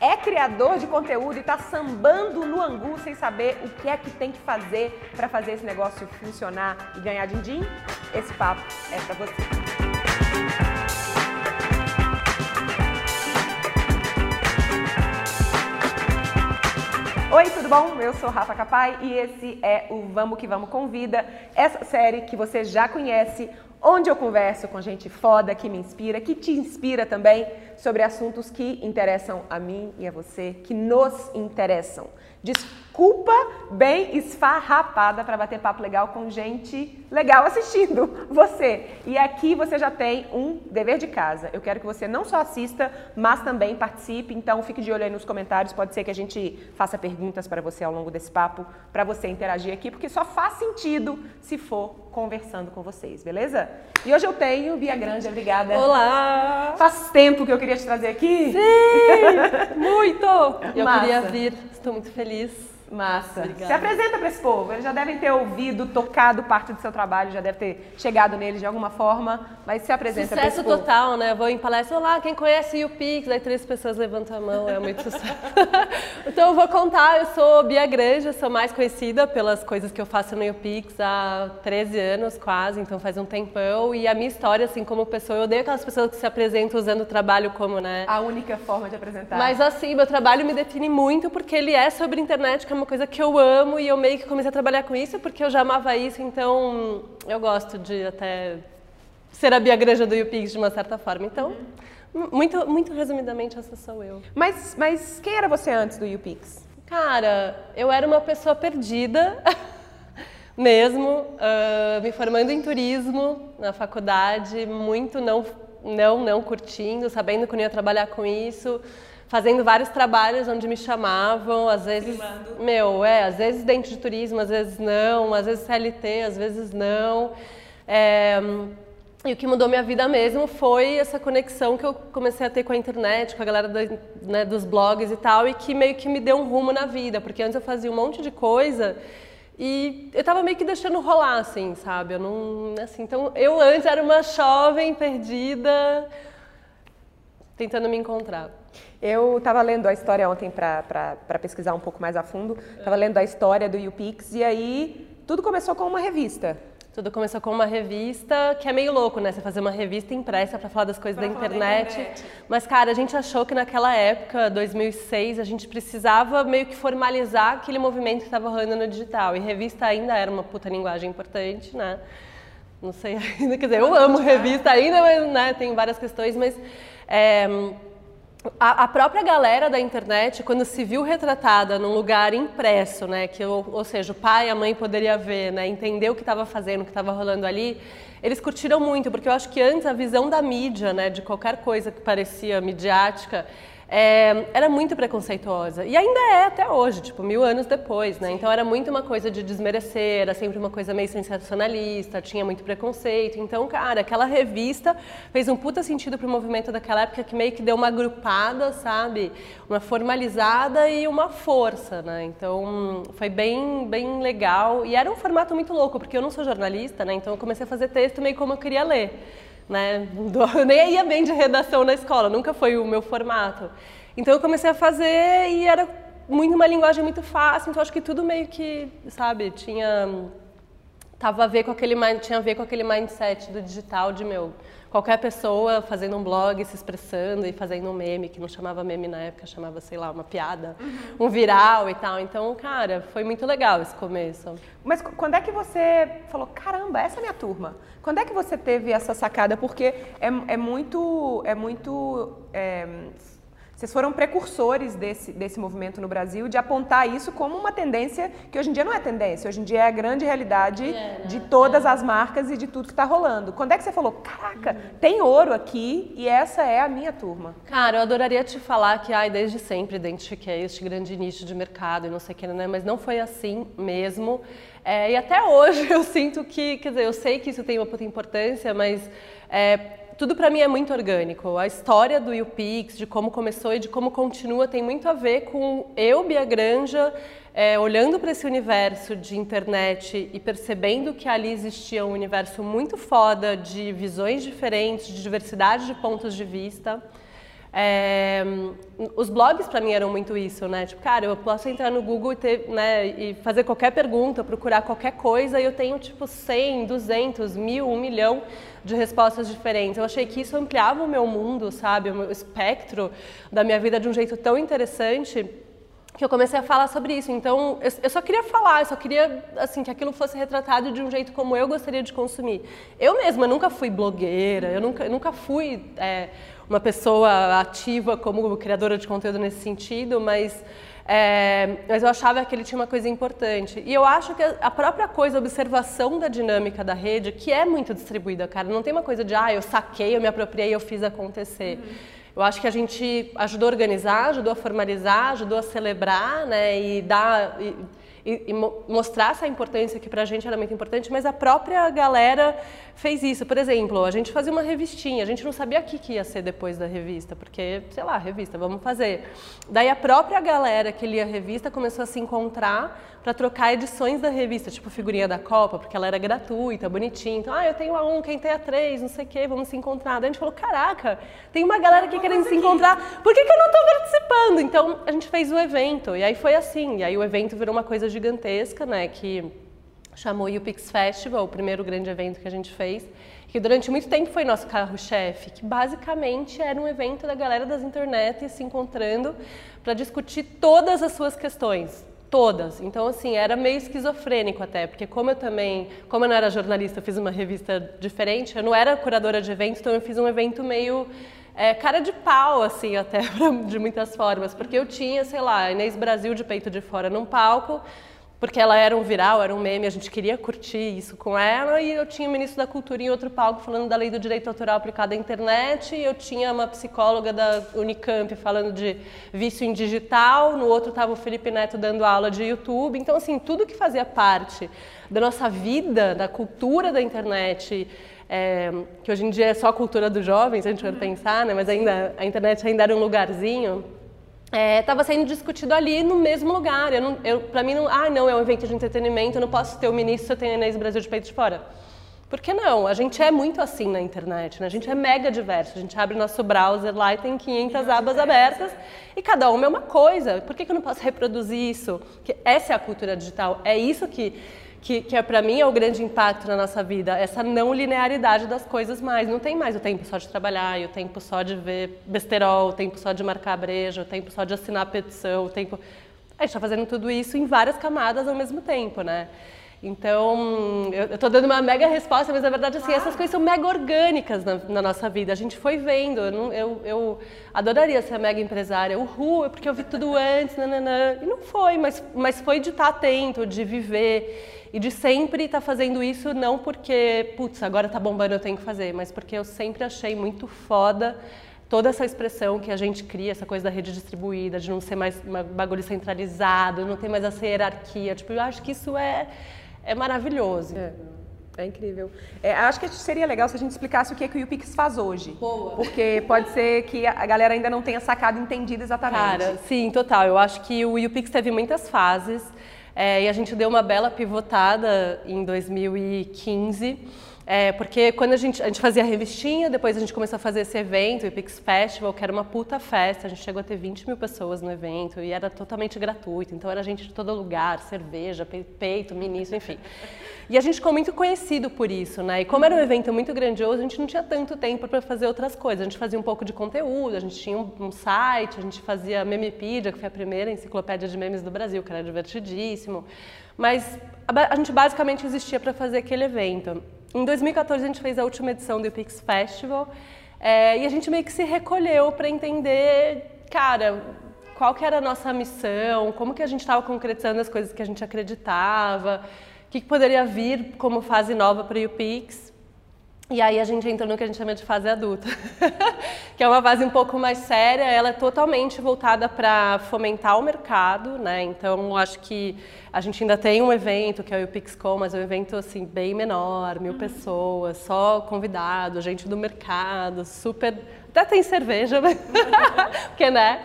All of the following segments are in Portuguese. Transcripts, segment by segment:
é criador de conteúdo e está sambando no angu sem saber o que é que tem que fazer para fazer esse negócio funcionar e ganhar din-din, esse papo é para você. Oi, tudo bom? Eu sou Rafa Capai e esse é o Vamos que Vamos Convida, essa série que você já conhece, onde eu converso com gente foda que me inspira, que te inspira também sobre assuntos que interessam a mim e a você, que nos interessam. Desculpa bem esfarrapada para bater papo legal com gente legal assistindo você. E aqui você já tem um dever de casa. Eu quero que você não só assista, mas também participe. Então fique de olho aí nos comentários. Pode ser que a gente faça perguntas para você ao longo desse papo, para você interagir aqui, porque só faz sentido se for conversando com vocês, beleza? E hoje eu tenho Bia Grande, obrigada. Olá! Faz tempo que eu queria te trazer aqui. Sim! Muito! Eu Massa. queria vir, estou muito feliz. Massa. Obrigada. Se apresenta para esse povo. Eles já devem ter ouvido, tocado parte do seu trabalho, já deve ter chegado neles de alguma forma, mas se apresenta para esse Sucesso povo. total, né? Vou em palestra, olá, quem conhece o Pix? Aí três pessoas levantam a mão, é muito sucesso. então eu vou contar, eu sou Bia Granja, sou mais conhecida pelas coisas que eu faço no YouPix há 13 anos quase, então faz um tempão. E a minha história, assim, como pessoa, eu odeio aquelas pessoas que se apresentam usando o trabalho como, né? A única forma de apresentar. Mas assim, meu trabalho me define muito porque ele é sobre internet, que é uma coisa que eu amo e eu meio que comecei a trabalhar com isso porque eu já amava isso, então eu gosto de até ser a Bia Granja do YouPix de uma certa forma. Então, muito, muito resumidamente, essa sou eu. Mas, mas quem era você antes do YouPix? Cara, eu era uma pessoa perdida, mesmo, ah, me formando em turismo na faculdade, muito não, não, não curtindo, sabendo que eu não ia trabalhar com isso, fazendo vários trabalhos onde me chamavam, às vezes, meu, é, às vezes dentro de turismo, às vezes não, às vezes CLT, às vezes não. É, e o que mudou minha vida mesmo foi essa conexão que eu comecei a ter com a internet, com a galera da- né, dos blogs e tal, e que meio que me deu um rumo na vida, porque antes eu fazia um monte de coisa e eu tava meio que deixando rolar, assim, sabe? Eu não, assim, então eu antes era uma jovem perdida, tentando me encontrar. Eu estava lendo a história ontem para pesquisar um pouco mais a fundo. Estava lendo a história do YouPix e aí tudo começou com uma revista. Tudo começou com uma revista, que é meio louco, né? Você fazer uma revista impressa para falar das coisas Pra da internet. internet. Mas, cara, a gente achou que naquela época, 2006, a gente precisava meio que formalizar aquele movimento que estava rolando no digital. E revista ainda era uma puta linguagem importante, né? Não sei ainda, quer dizer, eu amo revista ainda, mas né, tem várias questões, mas. é, a, própria galera da internet, quando se viu retratada num lugar impresso, né, que ou, ou seja, o pai e a mãe poderia ver, né, entender o que estava fazendo, o que estava rolando ali, eles curtiram muito, porque eu acho que antes a visão da mídia, né, de qualquer coisa que parecia midiática, é, era muito preconceituosa. E ainda é até hoje, tipo, mil anos depois, né? Então era muito uma coisa de desmerecer, era sempre uma coisa meio sensacionalista, tinha muito preconceito. Então, cara, aquela revista fez um puta sentido pro movimento daquela época que meio que deu uma agrupada, sabe? Uma formalizada e uma força, né? Então foi bem, bem legal. E era um formato muito louco, porque eu não sou jornalista, né? Então eu comecei a fazer texto meio como eu queria ler né? Eu nem ia bem de redação na escola, nunca foi o meu formato. Então eu comecei a fazer e era muito uma linguagem muito fácil, então acho que tudo meio que, sabe, tinha tava a ver com aquele tinha a ver com aquele mindset do digital de meu qualquer pessoa fazendo um blog, se expressando e fazendo um meme que não chamava meme na época, chamava sei lá uma piada, um viral e tal. Então, cara, foi muito legal esse começo. Mas qu- quando é que você falou, caramba, essa é a minha turma? Quando é que você teve essa sacada? Porque é, é muito. É muito é, vocês foram precursores desse, desse movimento no Brasil de apontar isso como uma tendência que hoje em dia não é tendência, hoje em dia é a grande realidade É, né? de todas as marcas e de tudo que está rolando. Quando é que você falou, caraca, tem ouro aqui e essa é a minha turma? Cara, eu adoraria te falar que ai, desde sempre identifiquei este grande nicho de mercado e não sei o que, né? mas não foi assim mesmo. É, e até hoje eu sinto que, quer dizer, eu sei que isso tem uma puta importância, mas é, tudo para mim é muito orgânico. A história do YouPix, de como começou e de como continua, tem muito a ver com eu, Bia Granja, é, olhando para esse universo de internet e percebendo que ali existia um universo muito foda de visões diferentes, de diversidade de pontos de vista. É, os blogs para mim eram muito isso, né? Tipo, cara, eu posso entrar no Google e, ter, né, e fazer qualquer pergunta, procurar qualquer coisa e eu tenho tipo 100, 200, mil, um milhão de respostas diferentes. Eu achei que isso ampliava o meu mundo, sabe? O meu espectro da minha vida de um jeito tão interessante que eu comecei a falar sobre isso. Então, eu, só queria falar, eu só queria assim que aquilo fosse retratado de um jeito como eu gostaria de consumir. Eu mesma nunca fui blogueira, eu nunca, nunca fui é, uma pessoa ativa como criadora de conteúdo nesse sentido, mas é, mas eu achava que ele tinha uma coisa importante. E eu acho que a própria coisa, a observação da dinâmica da rede, que é muito distribuída, cara, não tem uma coisa de, ah, eu saquei, eu me apropriei, eu fiz acontecer. Uhum. Eu acho que a gente ajudou a organizar, ajudou a formalizar, ajudou a celebrar, né, e dar e, e, e mostrar essa importância que para a gente era muito importante, mas a própria galera fez isso. Por exemplo, a gente fazia uma revistinha, a gente não sabia o que, que ia ser depois da revista, porque, sei lá, revista, vamos fazer. Daí a própria galera que lia a revista começou a se encontrar para trocar edições da revista, tipo figurinha da Copa, porque ela era gratuita, bonitinha. Então, ah, eu tenho a um, quem tem a três, não sei o quê, vamos se encontrar. Daí a gente falou, caraca, tem uma galera aqui querendo se encontrar, por que, que eu não estou participando? Então, a gente fez o evento, e aí foi assim. E aí o evento virou uma coisa gigantesca, né, que chamou o UPix Festival, o primeiro grande evento que a gente fez, que durante muito tempo foi nosso carro-chefe, que basicamente era um evento da galera das internet se encontrando para discutir todas as suas questões, Todas. Então, assim, era meio esquizofrênico até, porque como eu também, como eu não era jornalista, eu fiz uma revista diferente, eu não era curadora de eventos, então eu fiz um evento meio é, cara de pau, assim, até de muitas formas, porque eu tinha, sei lá, Inês Brasil de peito de fora num palco, porque ela era um viral, era um meme, a gente queria curtir isso com ela, e eu tinha o ministro da Cultura em outro palco falando da lei do direito autoral aplicado à internet, e eu tinha uma psicóloga da Unicamp falando de vício em digital, no outro estava o Felipe Neto dando aula de YouTube, então assim, tudo que fazia parte da nossa vida, da cultura da internet, é, que hoje em dia é só a cultura dos jovens, a gente vai pensar, né, mas ainda a internet ainda era um lugarzinho, estava é, sendo discutido ali no mesmo lugar. Eu eu, para mim, não, ah, não, é um evento de entretenimento, eu não posso ter o ministro se eu tenho a Inês Brasil de peito de fora. Por que não? A gente é muito assim na internet, né? A gente é mega diverso. A gente abre nosso browser lá e tem 500 abas abertas e cada uma é uma coisa. Por que, que eu não posso reproduzir isso? Que essa é a cultura digital. É isso que que, que é para mim é o grande impacto na nossa vida, essa não linearidade das coisas mais. Não tem mais o tempo só de trabalhar, o tempo só de ver besterol, o tempo só de marcar breja, o tempo só de assinar petição, o tempo... A gente está fazendo tudo isso em várias camadas ao mesmo tempo, né? Então, eu estou dando uma mega resposta, mas na verdade, assim, essas coisas são mega orgânicas na, na nossa vida. A gente foi vendo. Eu, não, eu, eu, adoraria ser mega empresária. Uhul, é porque eu vi tudo antes, nananã. E não foi, mas, mas foi de estar atento, de viver e de sempre estar tá fazendo isso não porque, putz, agora tá bombando, eu tenho que fazer, mas porque eu sempre achei muito foda toda essa expressão que a gente cria, essa coisa da rede distribuída, de não ser mais um bagulho centralizado, não ter mais essa hierarquia. Tipo, eu acho que isso é, é maravilhoso. É. É incrível. É, acho que seria legal se a gente explicasse o que, é que o YouPix faz hoje. Boa. Porque pode ser que a galera ainda não tenha sacado e entendido exatamente. Cara, sim, total. Eu acho que o YouPix teve muitas fases. É, e a gente deu uma bela pivotada em 2015. É, porque quando a gente, a gente fazia a revistinha, depois a gente começou a fazer esse evento, o Epix Festival, que era uma puta festa. A gente chegou a ter 20 mil pessoas no evento e era totalmente gratuito. Então era gente de todo lugar, cerveja, peito, ministro, enfim. E a gente ficou muito conhecido por isso, né? E como era um evento muito grandioso, a gente não tinha tanto tempo para fazer outras coisas. A gente fazia um pouco de conteúdo, a gente tinha um, um site, a gente fazia Memepedia, que foi a primeira enciclopédia de memes do Brasil, que era divertidíssimo. Mas a, a gente basicamente existia para fazer aquele evento. Em 2014 a gente fez a última edição do Epix Festival é, e a gente meio que se recolheu para entender, cara, qual que era a nossa missão, como que a gente estava concretizando as coisas que a gente acreditava, o que, que poderia vir como fase nova para o UPix. E aí a gente entra no que a gente chama de fase adulta, que é uma fase um pouco mais séria, ela é totalmente voltada para fomentar o mercado, né? Então acho que a gente ainda tem um evento que é o PixCom, mas é um evento assim bem menor, mil uhum. pessoas, só convidado, gente do mercado, super, até tem cerveja, porque né?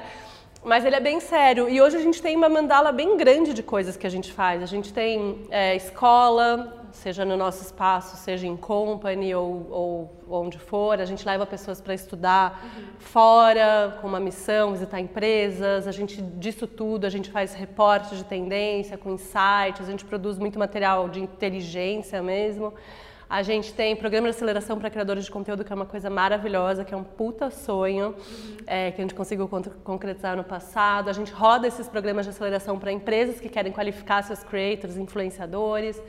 Mas ele é bem sério. E hoje a gente tem uma mandala bem grande de coisas que a gente faz. A gente tem é, escola, seja no nosso espaço, seja em company ou, ou onde for. A gente leva pessoas para estudar uhum. fora, com uma missão, visitar empresas. A gente, disso tudo, a gente faz reportes de tendência com insights, a gente produz muito material de inteligência mesmo. A gente tem programa de aceleração para criadores de conteúdo, que é uma coisa maravilhosa, que é um puta sonho, uhum. é, que a gente conseguiu concretizar no passado. A gente roda esses programas de aceleração para empresas que querem qualificar seus creators, influenciadores.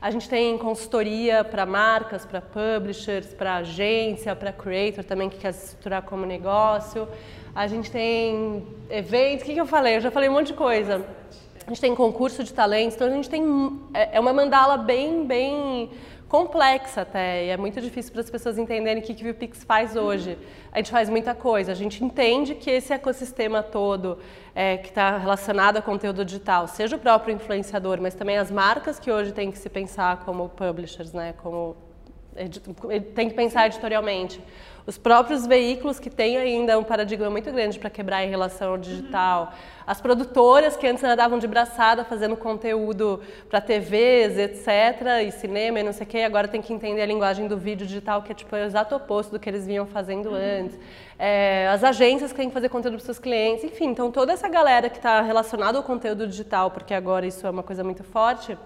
A gente tem consultoria para marcas, para publishers, para agência, para creator também que quer se estruturar como negócio. A gente tem eventos, o que, que eu falei? Eu já falei um monte de coisa. A gente tem concurso de talentos, então a gente tem. É, é uma mandala bem, bem complexa até, e é muito difícil para as pessoas entenderem o que, que o Pix faz hoje. A gente faz muita coisa, a gente entende que esse ecossistema todo é, que está relacionado a conteúdo digital, seja o próprio influenciador, mas também as marcas que hoje têm que se pensar como publishers, né, como tem que pensar editorialmente os próprios veículos que têm ainda um paradigma muito grande para quebrar em relação ao digital, as produtoras que antes andavam de braçada fazendo conteúdo para TVs, etc, e cinema e não sei o que, agora tem que entender a linguagem do vídeo digital, que é tipo o exato oposto do que eles vinham fazendo uhum. antes. É, as agências que têm que fazer conteúdo para seus clientes, enfim, então toda essa galera que está relacionada ao conteúdo digital, porque agora isso é uma coisa muito forte,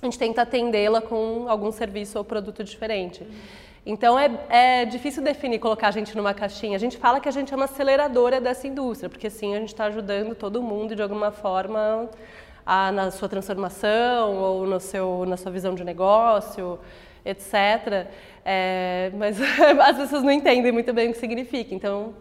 a gente tenta atendê-la com algum serviço ou produto diferente. Uhum. Então é, é, difícil definir, colocar a gente numa caixinha. A gente fala que a gente é uma aceleradora dessa indústria, porque assim a gente está ajudando todo mundo de alguma forma a, na sua transformação ou no seu, na sua visão de negócio, etc. É, mas as pessoas não entendem muito bem o que significa. Então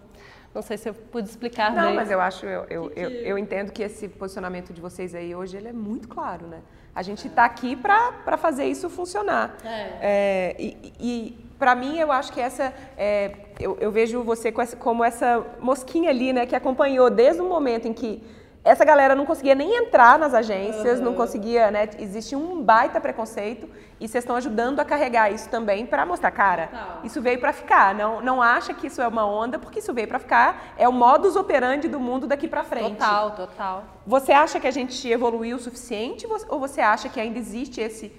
não sei se eu pude explicar Não, bem. mas eu acho, eu, eu, eu, eu, entendo que esse posicionamento de vocês aí hoje ele é muito claro, né? A gente está aqui para fazer isso funcionar. É. É, e, e para mim, eu acho que essa. É, eu, eu, vejo você como essa mosquinha ali, né, que acompanhou desde o momento em que essa galera não conseguia nem entrar nas agências, uhum. não conseguia, né? Existe um baita preconceito e vocês estão ajudando a carregar isso também para mostrar, cara, Total. isso veio para ficar. Não, não acha que isso é uma onda, porque isso veio para ficar. É o modus operandi do mundo daqui para frente. Total, total. Você acha que a gente evoluiu o suficiente ou você acha que ainda existe esse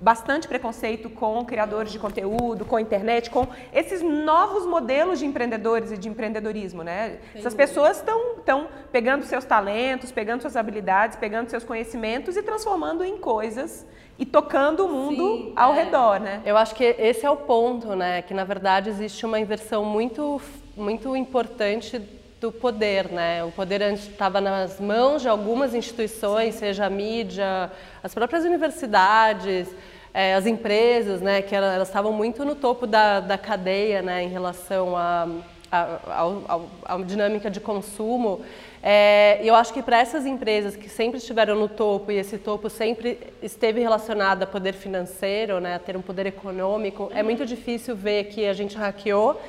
bastante preconceito com criadores de conteúdo, com internet, com esses novos modelos de empreendedores e de empreendedorismo, né? Essas pessoas estão estão pegando seus talentos, pegando suas habilidades, pegando seus conhecimentos e transformando em coisas e tocando o mundo Sim, ao é. redor, né? Eu acho que esse é o ponto, né? Que na verdade existe uma inversão muito muito importante do poder, né? O poder antes estava nas mãos de algumas instituições, seja a mídia, as próprias universidades, é, as empresas, né? Que elas estavam muito no topo da, da cadeia, né? Em relação à a, dinâmica de consumo. É, eu acho que para essas empresas que sempre estiveram no topo e esse topo sempre esteve relacionado a poder financeiro, né, a ter um poder econômico, é muito difícil ver que a gente hackeou,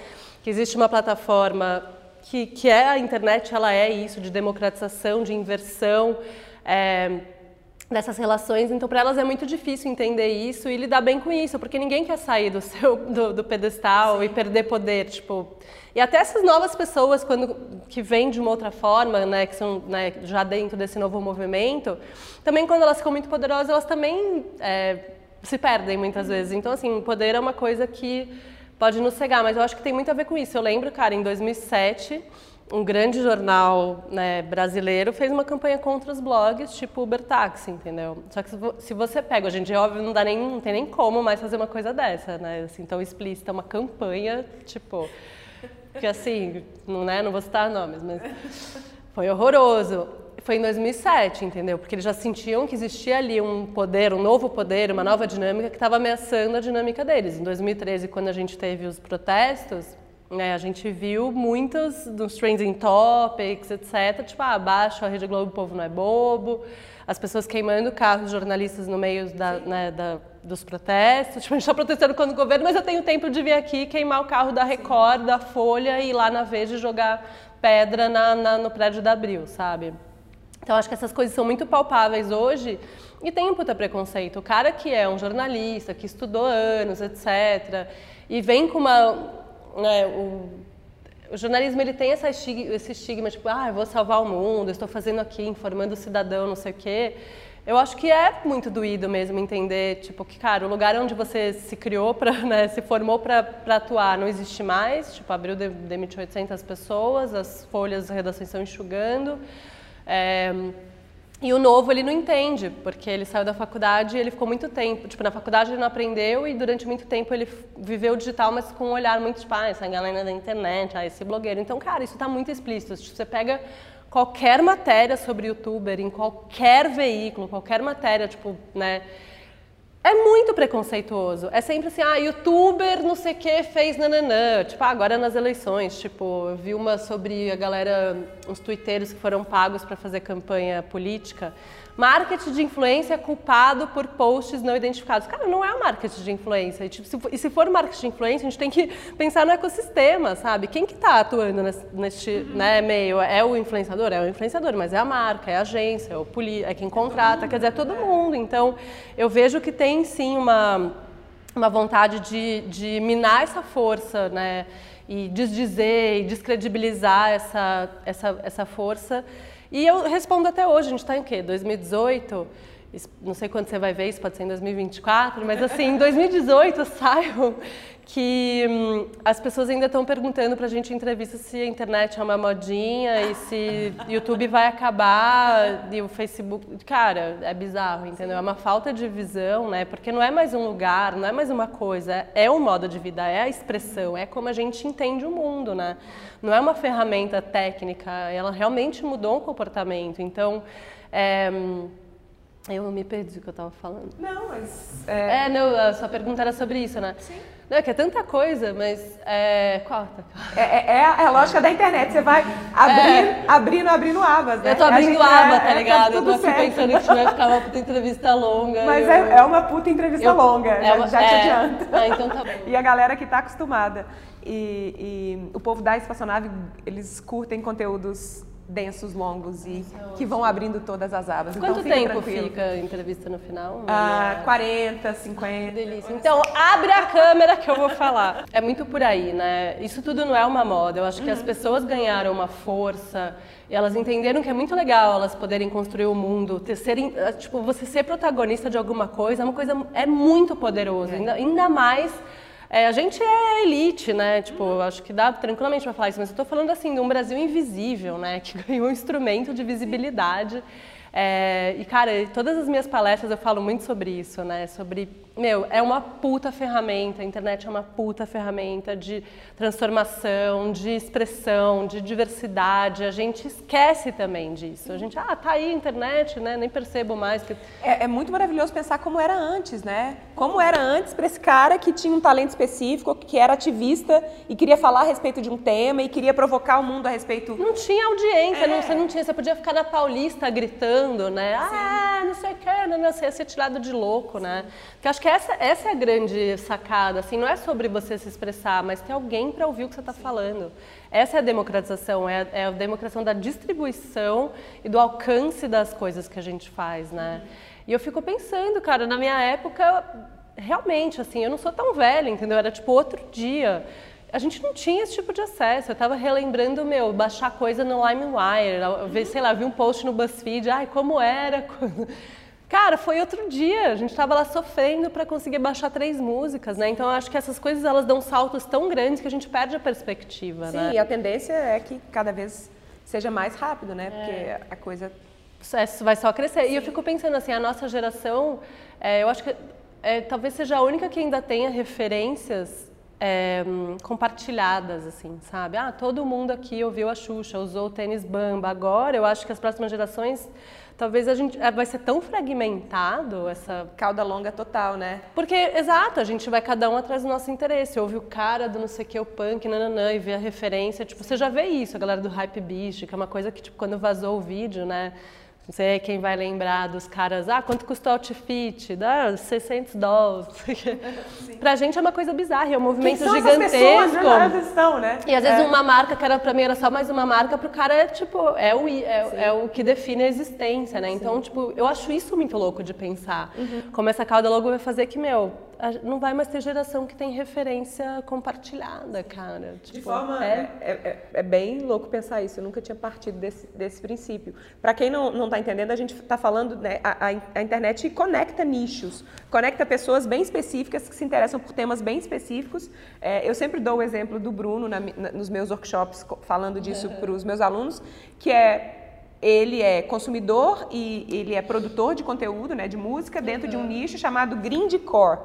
que existe uma plataforma que, que é a internet, ela é isso, de democratização, de inversão é, dessas relações. Então, para elas é muito difícil entender isso e lidar bem com isso, porque ninguém quer sair do seu do, do pedestal Sim. e perder poder, tipo. E até essas novas pessoas, quando que vêm de uma outra forma, né, que são né, já dentro desse novo movimento, também quando elas ficam muito poderosas, elas também é, se perdem muitas vezes. Então, assim, poder é uma coisa que pode nos cegar, mas eu acho que tem muito a ver com isso. Eu lembro, cara, em 2007, um grande jornal né, brasileiro fez uma campanha contra os blogs, tipo Uber Táxi, entendeu? Só que se você pega, hoje em dia, óbvio, não, dá nem, não tem nem como mais fazer uma coisa dessa, né? Assim, tão explícita, uma campanha, tipo... Que assim, não, né, não vou citar nomes, mas foi horroroso. Foi em 2007, entendeu? Porque eles já sentiam que existia ali um poder, um novo poder, uma nova dinâmica que estava ameaçando a dinâmica deles. Em 2013, quando a gente teve os protestos, né, a gente viu muitos dos trending topics, etc. Tipo, ah, abaixo a Rede Globo, o povo não é bobo. As pessoas queimando carros jornalistas no meio da, né, da, dos protestos. Tipo, a gente está protestando contra o governo, mas eu tenho tempo de vir aqui queimar o carro da Record, da Folha e ir lá na Veja jogar pedra na, na, no prédio da Abril, sabe? Então, acho que essas coisas são muito palpáveis hoje e tem um puta preconceito. O cara que é um jornalista, que estudou anos, etc., e vem com uma. Né, o, o jornalismo ele tem essa estigma, esse estigma, tipo, ah, eu vou salvar o mundo, estou fazendo aqui, informando o cidadão, não sei o quê. eu acho que é muito doído mesmo entender, tipo, que, cara, o lugar onde você se criou, pra, né, se formou para atuar não existe mais. Tipo, abriu, demitiu 800 pessoas, as folhas de redação estão enxugando. É, e o novo ele não entende, porque ele saiu da faculdade e ele ficou muito tempo. Tipo, na faculdade ele não aprendeu e durante muito tempo ele viveu digital, mas com um olhar muito, tipo, ah, essa galera da internet, ah, esse blogueiro. Então, cara, isso está muito explícito. Tipo, você pega qualquer matéria sobre youtuber, em qualquer veículo, qualquer matéria, tipo, né? É muito preconceituoso. É sempre assim, ah, youtuber não sei o que fez nananã. Tipo, ah, agora nas eleições, tipo, eu vi uma sobre a galera, uns twitteiros que foram pagos para fazer campanha política. Marketing de influência é culpado por posts não identificados. Cara, não é o marketing de influência. E, tipo, se, e se for marketing de influência, a gente tem que pensar no ecossistema, sabe? Quem que está atuando nesse, neste uhum. né, meio? É o influenciador? É o influenciador, mas é a marca, é a agência, é, o poli, é quem contrata, quer dizer, é todo mundo. Então, eu vejo que tem sim uma, uma vontade de, de minar essa força, né? E desdizer e descredibilizar essa, essa, essa força e eu respondo até hoje, a gente está em quê? 2018? Não sei quando você vai ver, isso pode ser em 2024, mas assim, em 2018 saiu que hum, as pessoas ainda estão perguntando para a gente em entrevista se a internet é uma modinha e se YouTube vai acabar e o Facebook. Cara, é bizarro, entendeu? É uma falta de visão, né? Porque não é mais um lugar, não é mais uma coisa, é um modo de vida, é a expressão, é como a gente entende o mundo, né? Não é uma ferramenta técnica, ela realmente mudou o comportamento. Então, é, eu me perdi o que eu estava falando. Não, mas. É... é, não, a sua pergunta era sobre isso, né? Sim. Não, é que é tanta coisa, mas é. Corta. É, é, é, a lógica da internet. Você vai abrir, é. abrindo, abrindo abas. Né? Eu tô abrindo aba, tá é, ligado? eu tô aqui pensando que vai ficar uma puta entrevista longa. Mas eu... é, uma puta entrevista eu... longa, já, uma... já te adianta. Ah, então tá bom. E a galera que tá acostumada. E, e o povo da espaçonave, eles curtem conteúdos densos, longos e que vão abrindo todas as abas. Quanto então, fica tempo tranquilo. fica a entrevista no final? Ah, 40, 50. Delícia. Então, abre a câmera que eu vou falar. É muito por aí, né? Isso tudo não é uma moda. Eu acho que as uhum. pessoas ganharam uma força e elas entenderam que é muito legal elas poderem construir o mundo, ter, serem, eh, tipo, você ser protagonista de alguma coisa é uma coisa é muito poderoso, é. ainda, ainda mais é, a gente é elite, né? Tipo, acho que dá tranquilamente para falar isso, mas eu estou falando assim de um Brasil invisível, né? Que ganhou um instrumento de visibilidade. É, e, cara, todas as minhas palestras eu falo muito sobre isso, né? Sobre meu, é uma puta ferramenta, a internet é uma puta ferramenta de transformação, de expressão, de diversidade. A gente esquece também disso. A gente, ah, tá aí a internet, né? Nem percebo mais. Que... É, é muito maravilhoso pensar como era antes, né? Como era antes para esse cara que tinha um talento específico, que era ativista e queria falar a respeito de um tema e queria provocar o mundo a respeito. Não tinha audiência, é. não, você não tinha, você podia ficar na Paulista gritando, né? Sim. Ah, não sei o que, não, ia ser tirado de louco, né? Porque acho que essa, essa é a grande sacada, assim, não é sobre você se expressar, mas ter alguém para ouvir o que você está falando. Essa é a democratização, é a, é a, democratização da distribuição e do alcance das coisas que a gente faz, né? E eu fico pensando, cara, na minha época, realmente, assim, eu não sou tão velha, entendeu? Era tipo outro dia. A gente não tinha esse tipo de acesso. Eu estava relembrando, meu, baixar coisa no LimeWire, sei lá, vi um post no BuzzFeed, ai, como era. Cara, foi outro dia. A gente estava lá sofrendo para conseguir baixar três músicas, né? Então, eu acho que essas coisas elas dão saltos tão grandes que a gente perde a perspectiva, Sim, né? Sim, a tendência é que cada vez seja mais rápido, né? Porque é. a coisa isso vai só crescer. Sim. E eu fico pensando assim, a nossa geração, é, eu acho que é, talvez seja a única que ainda tenha referências é, compartilhadas, assim, sabe? Ah, todo mundo aqui ouviu a Xuxa, usou o tênis Bamba. Agora, eu acho que as próximas gerações talvez a gente é, vai ser tão fragmentado essa cauda longa total, né? Porque exato, a gente vai cada um atrás do nosso interesse. Ouve o cara do não sei o que, o punk, nananã, e vê a referência, tipo, você já vê isso, a galera do Hype Beast, que é uma coisa que tipo quando vazou o vídeo, né? Não sei quem vai lembrar dos caras, ah, quanto custou o outfit? Dá 600 dólares. pra gente é uma coisa bizarra, é um movimento Quem são gigantesco. Pessoas, né? Estão, né? E às vezes é. uma marca que era pra mim era só mais uma marca, pro cara é tipo, é o, é, é o que define a existência, né? Então, tipo, eu acho isso muito louco de pensar. Uhum. Como essa cauda logo vai fazer que, meu, não vai mais ter geração que tem referência compartilhada, cara. Tipo, de forma. É... É, é, é, bem louco pensar isso. Eu nunca tinha partido desse, desse princípio. Para quem não está entendendo, a gente está falando, né, a, a, internet conecta nichos, conecta pessoas bem específicas que se interessam por temas bem específicos. É, eu sempre dou o exemplo do Bruno na, na, nos meus workshops, falando disso para os meus alunos, que é ele é consumidor e ele é produtor de conteúdo, né, de música, dentro uhum. de um nicho chamado grindcore.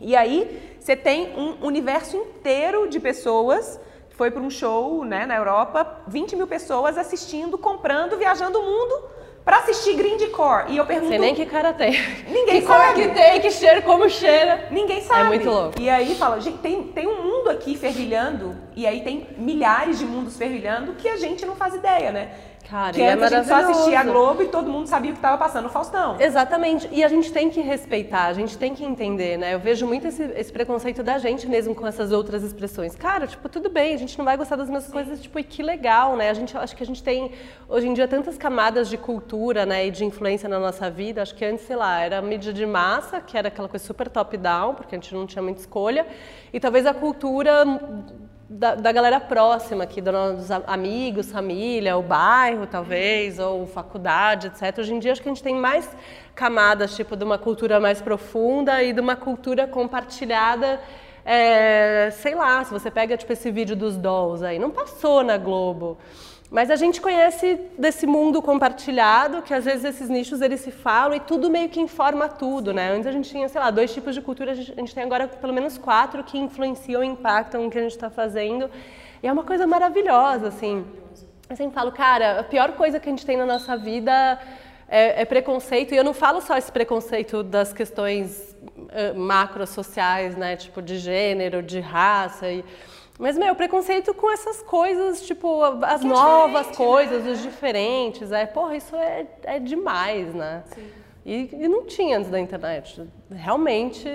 E aí você tem um universo inteiro de pessoas. Foi para um show né, na Europa, 20 mil pessoas assistindo, comprando, viajando o mundo para assistir grindcore. E eu pergunto. Sei nem que cara tem. Ninguém que sabe. Que tem, que cheiro, como cheira. Ninguém sabe. É muito louco. E aí fala, gente, tem, tem um mundo aqui fervilhando, e aí tem milhares de mundos fervilhando que a gente não faz ideia, né? Cara, que é antes a gente só assistia a Globo e todo mundo sabia o que estava passando no Faustão. Exatamente. E a gente tem que respeitar, a gente tem que entender, né? Eu vejo muito esse, esse preconceito da gente mesmo com essas outras expressões. Cara, tipo, tudo bem, a gente não vai gostar das mesmas Sim. coisas, tipo, e que legal, né? A gente, acho que a gente tem, hoje em dia, tantas camadas de cultura, né, e de influência na nossa vida. Acho que antes, sei lá, era a mídia de massa, que era aquela coisa super top-down, porque a gente não tinha muita escolha. E talvez a cultura da, da, galera próxima aqui, dos amigos, família, o bairro talvez, ou faculdade, etc. Hoje em dia acho que a gente tem mais camadas, tipo, de uma cultura mais profunda e de uma cultura compartilhada. É, sei lá, se você pega tipo esse vídeo dos dolls aí, não passou na Globo. Mas a gente conhece desse mundo compartilhado, que às vezes esses nichos eles se falam e tudo meio que informa tudo, né? Antes a gente tinha, sei lá, dois tipos de cultura, a gente, tem agora pelo menos quatro que influenciam impactam o que a gente está fazendo. E é uma coisa maravilhosa, assim. Eu sempre falo, cara, a pior coisa que a gente tem na nossa vida é, é preconceito, e eu não falo só esse preconceito das questões uh, macro sociais, né? Tipo, de gênero, de raça e mas, meu, preconceito com essas coisas, tipo, as que é novas é coisas, né? os diferentes. É, porra, isso é, é demais, né? Sim. E, e não tinha antes da internet. Realmente,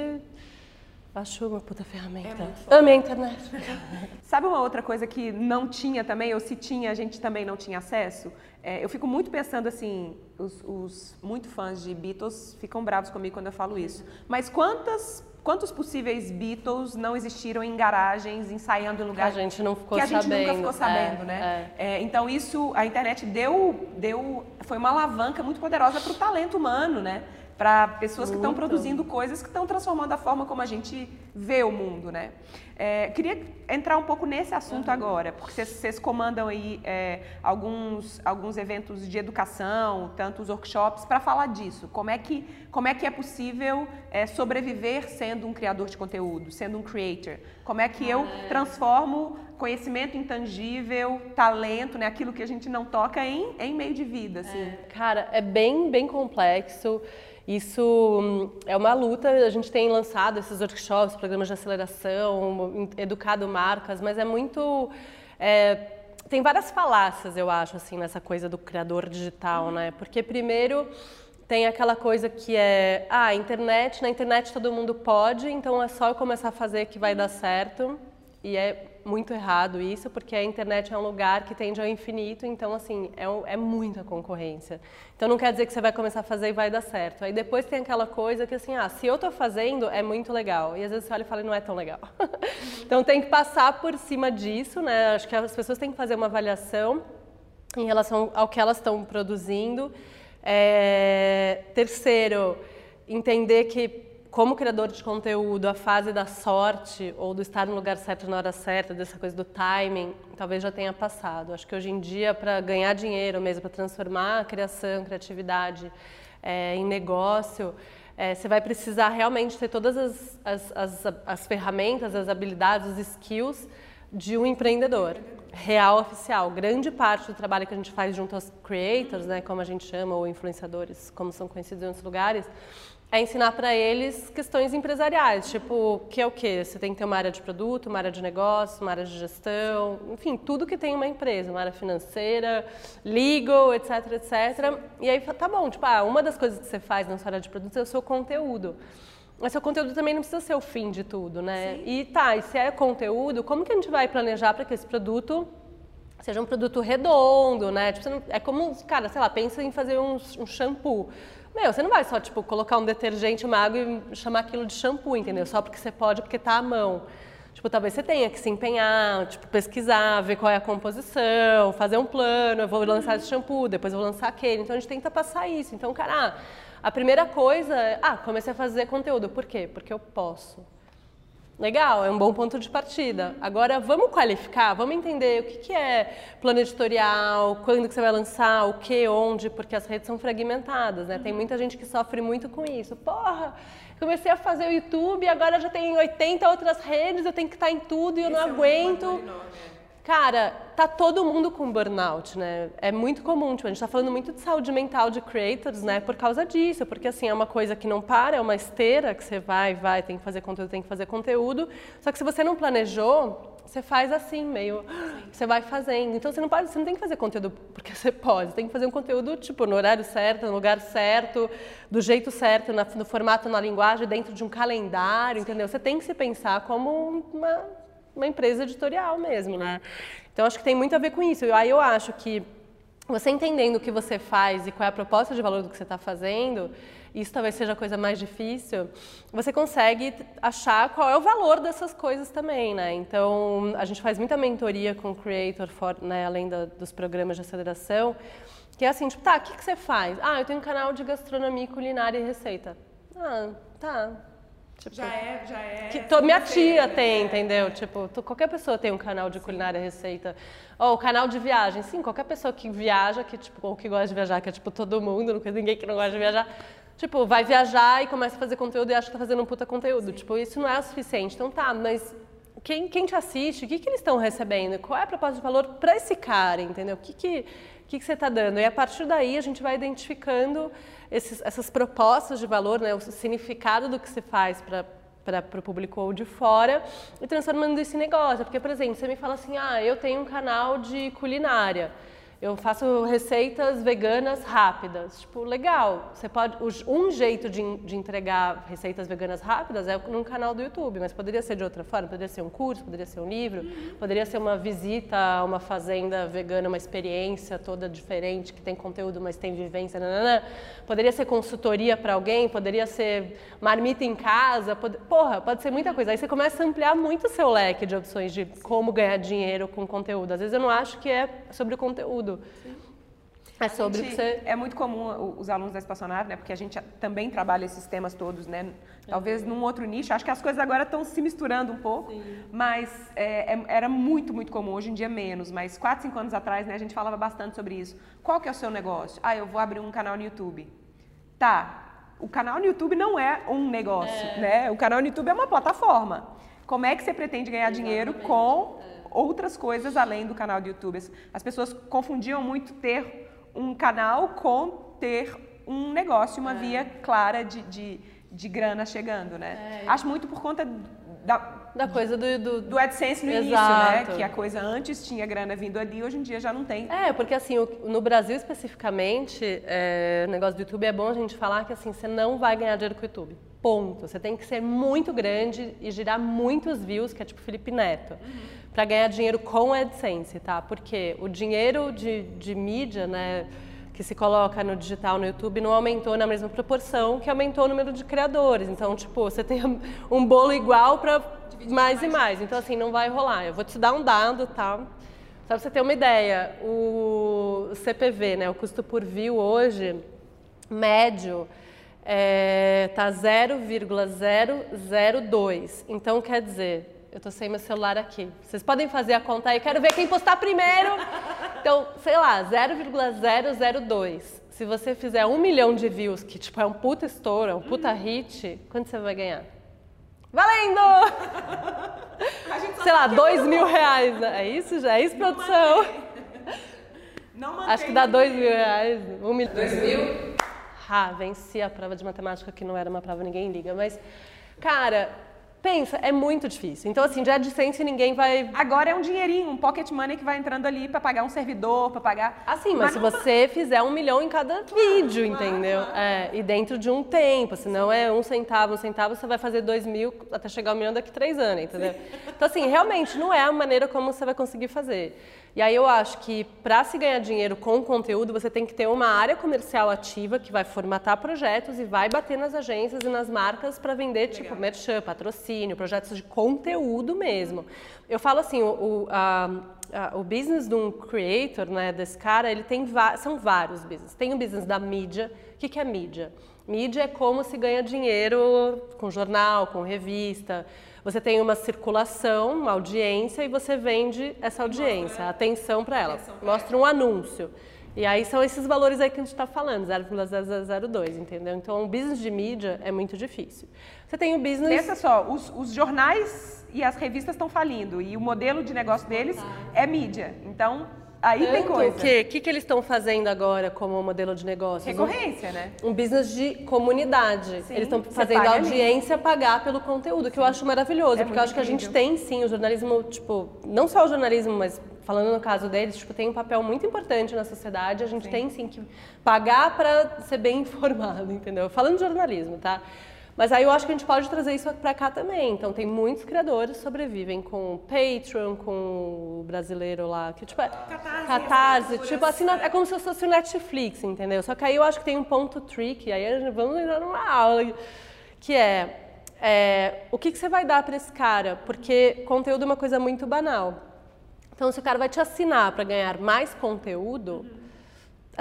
Achou uma puta ferramenta. É Amei a internet. Sabe uma outra coisa que não tinha também, ou se tinha, a gente também não tinha acesso? É, eu fico muito pensando assim, os, os, muito fãs de Beatles ficam bravos comigo quando eu falo isso. Mas quantas Quantos possíveis Beatles não existiram em garagens, ensaiando em lugares que a gente não ficou que a gente sabendo. nunca ficou sabendo, é, né? É. É, então isso, a internet deu, deu, foi uma alavanca muito poderosa para o talento humano, né? Para pessoas muito. que estão produzindo coisas que estão transformando a forma como a gente vê o mundo, né? É, queria entrar um pouco nesse assunto uhum. agora, porque vocês, comandam aí é, alguns, alguns eventos de educação, tantos workshops, para falar disso. Como é que, como é, que é possível é, sobreviver sendo um criador de conteúdo, sendo um creator? Como é que eu transformo conhecimento intangível, talento, né, aquilo que a gente não toca em, em meio de vida? Assim? É. Cara, é bem, bem complexo. Isso hum, é uma luta, a gente tem lançado esses workshops, programas de aceleração, educado marcas, mas é muito. É, tem várias falácias, eu acho, assim, nessa coisa do criador digital, né? Porque, primeiro, tem aquela coisa que é, ah, internet, na internet todo mundo pode, então é só eu começar a fazer que vai dar certo. E é muito errado isso, porque a internet é um lugar que tende ao infinito, então, assim, é, é muita concorrência. Então, não quer dizer que você vai começar a fazer e vai dar certo. Aí depois tem aquela coisa que, assim, ah, se eu estou fazendo, é muito legal. E às vezes você olha e fala, não é tão legal. então, tem que passar por cima disso, né? Acho que as pessoas têm que fazer uma avaliação em relação ao que elas estão produzindo. É... Terceiro, entender que como criador de conteúdo, a fase da sorte ou do estar no lugar certo na hora certa, dessa coisa do timing, talvez já tenha passado. Acho que hoje em dia, para ganhar dinheiro mesmo, para transformar a criação, criatividade é, em negócio, é, você vai precisar realmente ter todas as, as, as, as ferramentas, as habilidades, os skills de um empreendedor real oficial. Grande parte do trabalho que a gente faz junto aos creators, né, como a gente chama, ou influenciadores, como são conhecidos em outros lugares, é ensinar para eles questões empresariais, tipo, que é o quê? Você tem que ter uma área de produto, uma área de negócio, uma área de gestão, enfim, tudo que tem uma empresa, uma área financeira, legal, etc, etc. E aí, tá bom, tipo, ah, uma das coisas que você faz na sua área de produtos é o seu conteúdo. Mas seu conteúdo também não precisa ser o fim de tudo, né? Sim. E tá, e se é conteúdo, como que a gente vai planejar para que esse produto seja um produto redondo, né? Tipo, não, é como, cara, sei lá, pensa em fazer um, um, shampoo. Meu, você não vai só, tipo, colocar um detergente, uma água e chamar aquilo de shampoo, entendeu? Só porque você pode, porque tá à mão. Tipo, talvez você tenha que se empenhar, tipo, pesquisar, ver qual é a composição, fazer um plano, eu vou lançar esse shampoo, depois eu vou lançar aquele. Então, a gente tenta passar isso. Então, cara, a primeira coisa é, ah, comecei a fazer conteúdo. Por quê? Porque eu posso. Legal, é um bom ponto de partida. Agora vamos qualificar, vamos entender o que, que é plano editorial, quando que você vai lançar, o que, onde, porque as redes são fragmentadas, né? Tem muita gente que sofre muito com isso. Porra, comecei a fazer o YouTube, agora já tem 80 outras redes, eu tenho que estar em tudo e eu Esse não é aguento. Cara, tá todo mundo com burnout, né? É muito comum, tipo, a gente tá falando muito de saúde mental de creators, né? Por causa disso, porque assim, é uma coisa que não para, é uma esteira que você vai, vai, tem que fazer conteúdo, tem que fazer conteúdo. Só que se você não planejou, você faz assim, meio, você vai fazendo. Então você não pode, você não tem que fazer conteúdo porque você pode, você tem que fazer um conteúdo tipo no horário certo, no lugar certo, do jeito certo, no formato, na linguagem, dentro de um calendário, entendeu? Você tem que se pensar como uma uma empresa editorial mesmo, né? Então acho que tem muito a ver com isso. E aí eu acho que você entendendo o que você faz e qual é a proposta de valor do que você está fazendo, isso talvez seja a coisa mais difícil, você consegue achar qual é o valor dessas coisas também, né? Então, a gente faz muita mentoria com o Creator, for, né, além dos programas de aceleração, que é assim, tipo, tá, o que, que você faz? Ah, eu tenho um canal de gastronomia, culinária e receita. Ah, tá, Tipo, já é, já é. Que to, minha tia tem, entendeu? Tipo, qualquer pessoa tem um canal de culinária receita. Ou canal de viagem. Sim, qualquer pessoa que viaja, que, tipo, ou que gosta de viajar, que é tipo todo mundo, não tem ninguém que não gosta de viajar. Tipo, vai viajar e começa a fazer conteúdo e acha que tá fazendo um puta conteúdo. Sim. Tipo, isso não é o suficiente. Então tá, mas quem, quem te assiste, o que, que eles estão recebendo? Qual é a proposta de valor para esse cara, entendeu? O que, que, que, que você está dando? E a partir daí a gente vai identificando esses, essas propostas de valor, né, o significado do que se faz para para o público ou de fora e transformando isso em negócio. Porque, por exemplo, você me fala assim, ah, eu tenho um canal de culinária. Eu faço receitas veganas rápidas. Tipo, legal. Você pode. Um jeito de, de entregar receitas veganas rápidas é num canal do YouTube, mas poderia ser de outra forma. Poderia ser um curso, poderia ser um livro, poderia ser uma visita a uma fazenda vegana, uma experiência toda diferente, que tem conteúdo, mas tem vivência. Nanana. Poderia ser consultoria para alguém, poderia ser marmita em casa. Pode, porra, pode ser muita coisa. Aí você começa a ampliar muito o seu leque de opções de como ganhar dinheiro com conteúdo. Às vezes eu não acho que é sobre o conteúdo tudo. Sim. É sobre gente, você... É muito comum os alunos da espaçonave, né? Porque a gente também trabalha esses temas todos, né? Talvez num outro nicho. Acho que as coisas agora estão se misturando um pouco, Sim. mas é, é, era muito, muito comum. Hoje em dia menos, mas 4, 5 anos atrás, né? A gente falava bastante sobre isso. Qual que é o seu negócio? Ah, eu vou abrir um canal no YouTube. Tá. O canal no YouTube não é um negócio, é. né? O canal no YouTube é uma plataforma. Como é que você pretende ganhar Exatamente. dinheiro com outras coisas além do canal do YouTube. As pessoas confundiam muito ter um canal com ter um negócio, uma é. via clara de, de, de, grana chegando, né? É. Acho muito por conta da, da coisa do, do, do AdSense no Exato. início, né? Que a coisa antes tinha grana vindo ali, hoje em dia já não tem. É, porque assim, no Brasil especificamente, é, o negócio do YouTube é bom a gente falar que assim, você não vai ganhar dinheiro com o YouTube. Ponto. Você tem que ser muito grande e girar muitos views, que é tipo Felipe Neto. Uhum para ganhar dinheiro com AdSense, tá? Porque o dinheiro de, de mídia, né, que se coloca no digital, no YouTube, não aumentou na mesma proporção que aumentou o número de criadores. Então, tipo, você tem um bolo igual para mais e mais. Então, assim, não vai rolar. Eu vou te dar um dado, tá? Só para você ter uma ideia, o CPV, né, o custo por view hoje, médio, é, tá 0,002. Então, quer dizer, eu tô sem meu celular aqui. Vocês podem fazer a conta aí, quero ver quem postar primeiro. Então, sei lá, 0,002. Se você fizer um milhão de views, que tipo é um puta estouro, é um puta hit, quanto você vai ganhar? Valendo! sei lá, dois mil reais. Né? É isso já? É isso, Não produção? Mantém. Não mantém. Acho que dá dois mil reais. Um milhão. Dois mil? Ah, venci a prova de matemática, que não era uma prova, ninguém liga. Mas, cara, Pensa, é muito difícil. Então, assim, de AdSense ninguém vai. Agora é um dinheirinho, um pocket money que vai entrando ali para pagar um servidor, para pagar. Assim, mas, mas se você fizer um milhão em cada vídeo, entendeu? É, e dentro de um tempo, se não é um centavo, um centavo, você vai fazer dois mil até chegar ao milhão daqui três anos, entendeu? Sim. Então, assim, realmente não é a maneira como você vai conseguir fazer. E aí eu acho que para se ganhar dinheiro com conteúdo, você tem que ter uma área comercial ativa que vai formatar projetos e vai bater nas agências e nas marcas para vender Legal. tipo merchan, patrocínio, projetos de conteúdo mesmo. Eu falo assim, o, o, a, a, o business de um creator, né, desse cara, ele tem são vários business. Tem o business da mídia. O que, que é mídia? Mídia é como se ganha dinheiro com jornal, com revista. Você tem uma circulação, uma audiência e você vende essa audiência, atenção para ela. Mostra um anúncio. E aí são esses valores aí que a gente está falando, 0,002, entendeu? Então, o business de mídia é muito difícil. Você tem o business... Pensa só, os, os jornais e as revistas estão falindo e o modelo de negócio deles é mídia. Então, Aí Tanto tem coisa. O que, que, que eles estão fazendo agora como modelo de negócio? Recorrência, um, né? Um business de comunidade. Sim, eles estão fazendo a audiência ali. pagar pelo conteúdo, sim. que eu acho maravilhoso, é porque eu acho incrível. que a gente tem sim o jornalismo, tipo, não só o jornalismo, mas falando no caso deles, tipo, tem um papel muito importante na sociedade. A gente sim. tem sim que pagar para ser bem informado, entendeu? Falando de jornalismo, tá? Mas aí eu acho que a gente pode trazer isso para cá também. Então tem muitos criadores que sobrevivem com o Patreon, com o brasileiro lá, que tipo é Catarse, Catarse tipo assim, é como se fosse o Netflix, entendeu? Só que aí eu acho que tem um ponto trick, aí vamos entrar numa aula, que é, é o que, que você vai dar para esse cara? Porque conteúdo é uma coisa muito banal. Então se o cara vai te assinar para ganhar mais conteúdo, uhum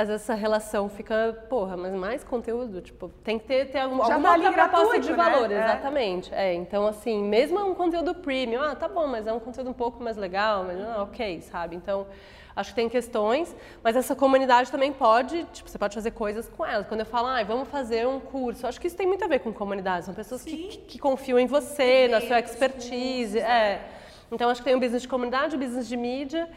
às vezes essa relação fica, porra, mas mais conteúdo, tipo, tem que ter, ter alguma, Já alguma outra proposta de né? valor, é. exatamente. É, então, assim, mesmo um conteúdo premium, ah, tá bom, mas é um conteúdo um pouco mais legal, mas ah, ok, sabe? Então, acho que tem questões, mas essa comunidade também pode, tipo, você pode fazer coisas com elas. Quando eu falo, ah, vamos fazer um curso, acho que isso tem muito a ver com comunidade, são pessoas que, que, que, confiam em você, na sua expertise, é. é. Então, acho que tem o business de comunidade, o business de mídia,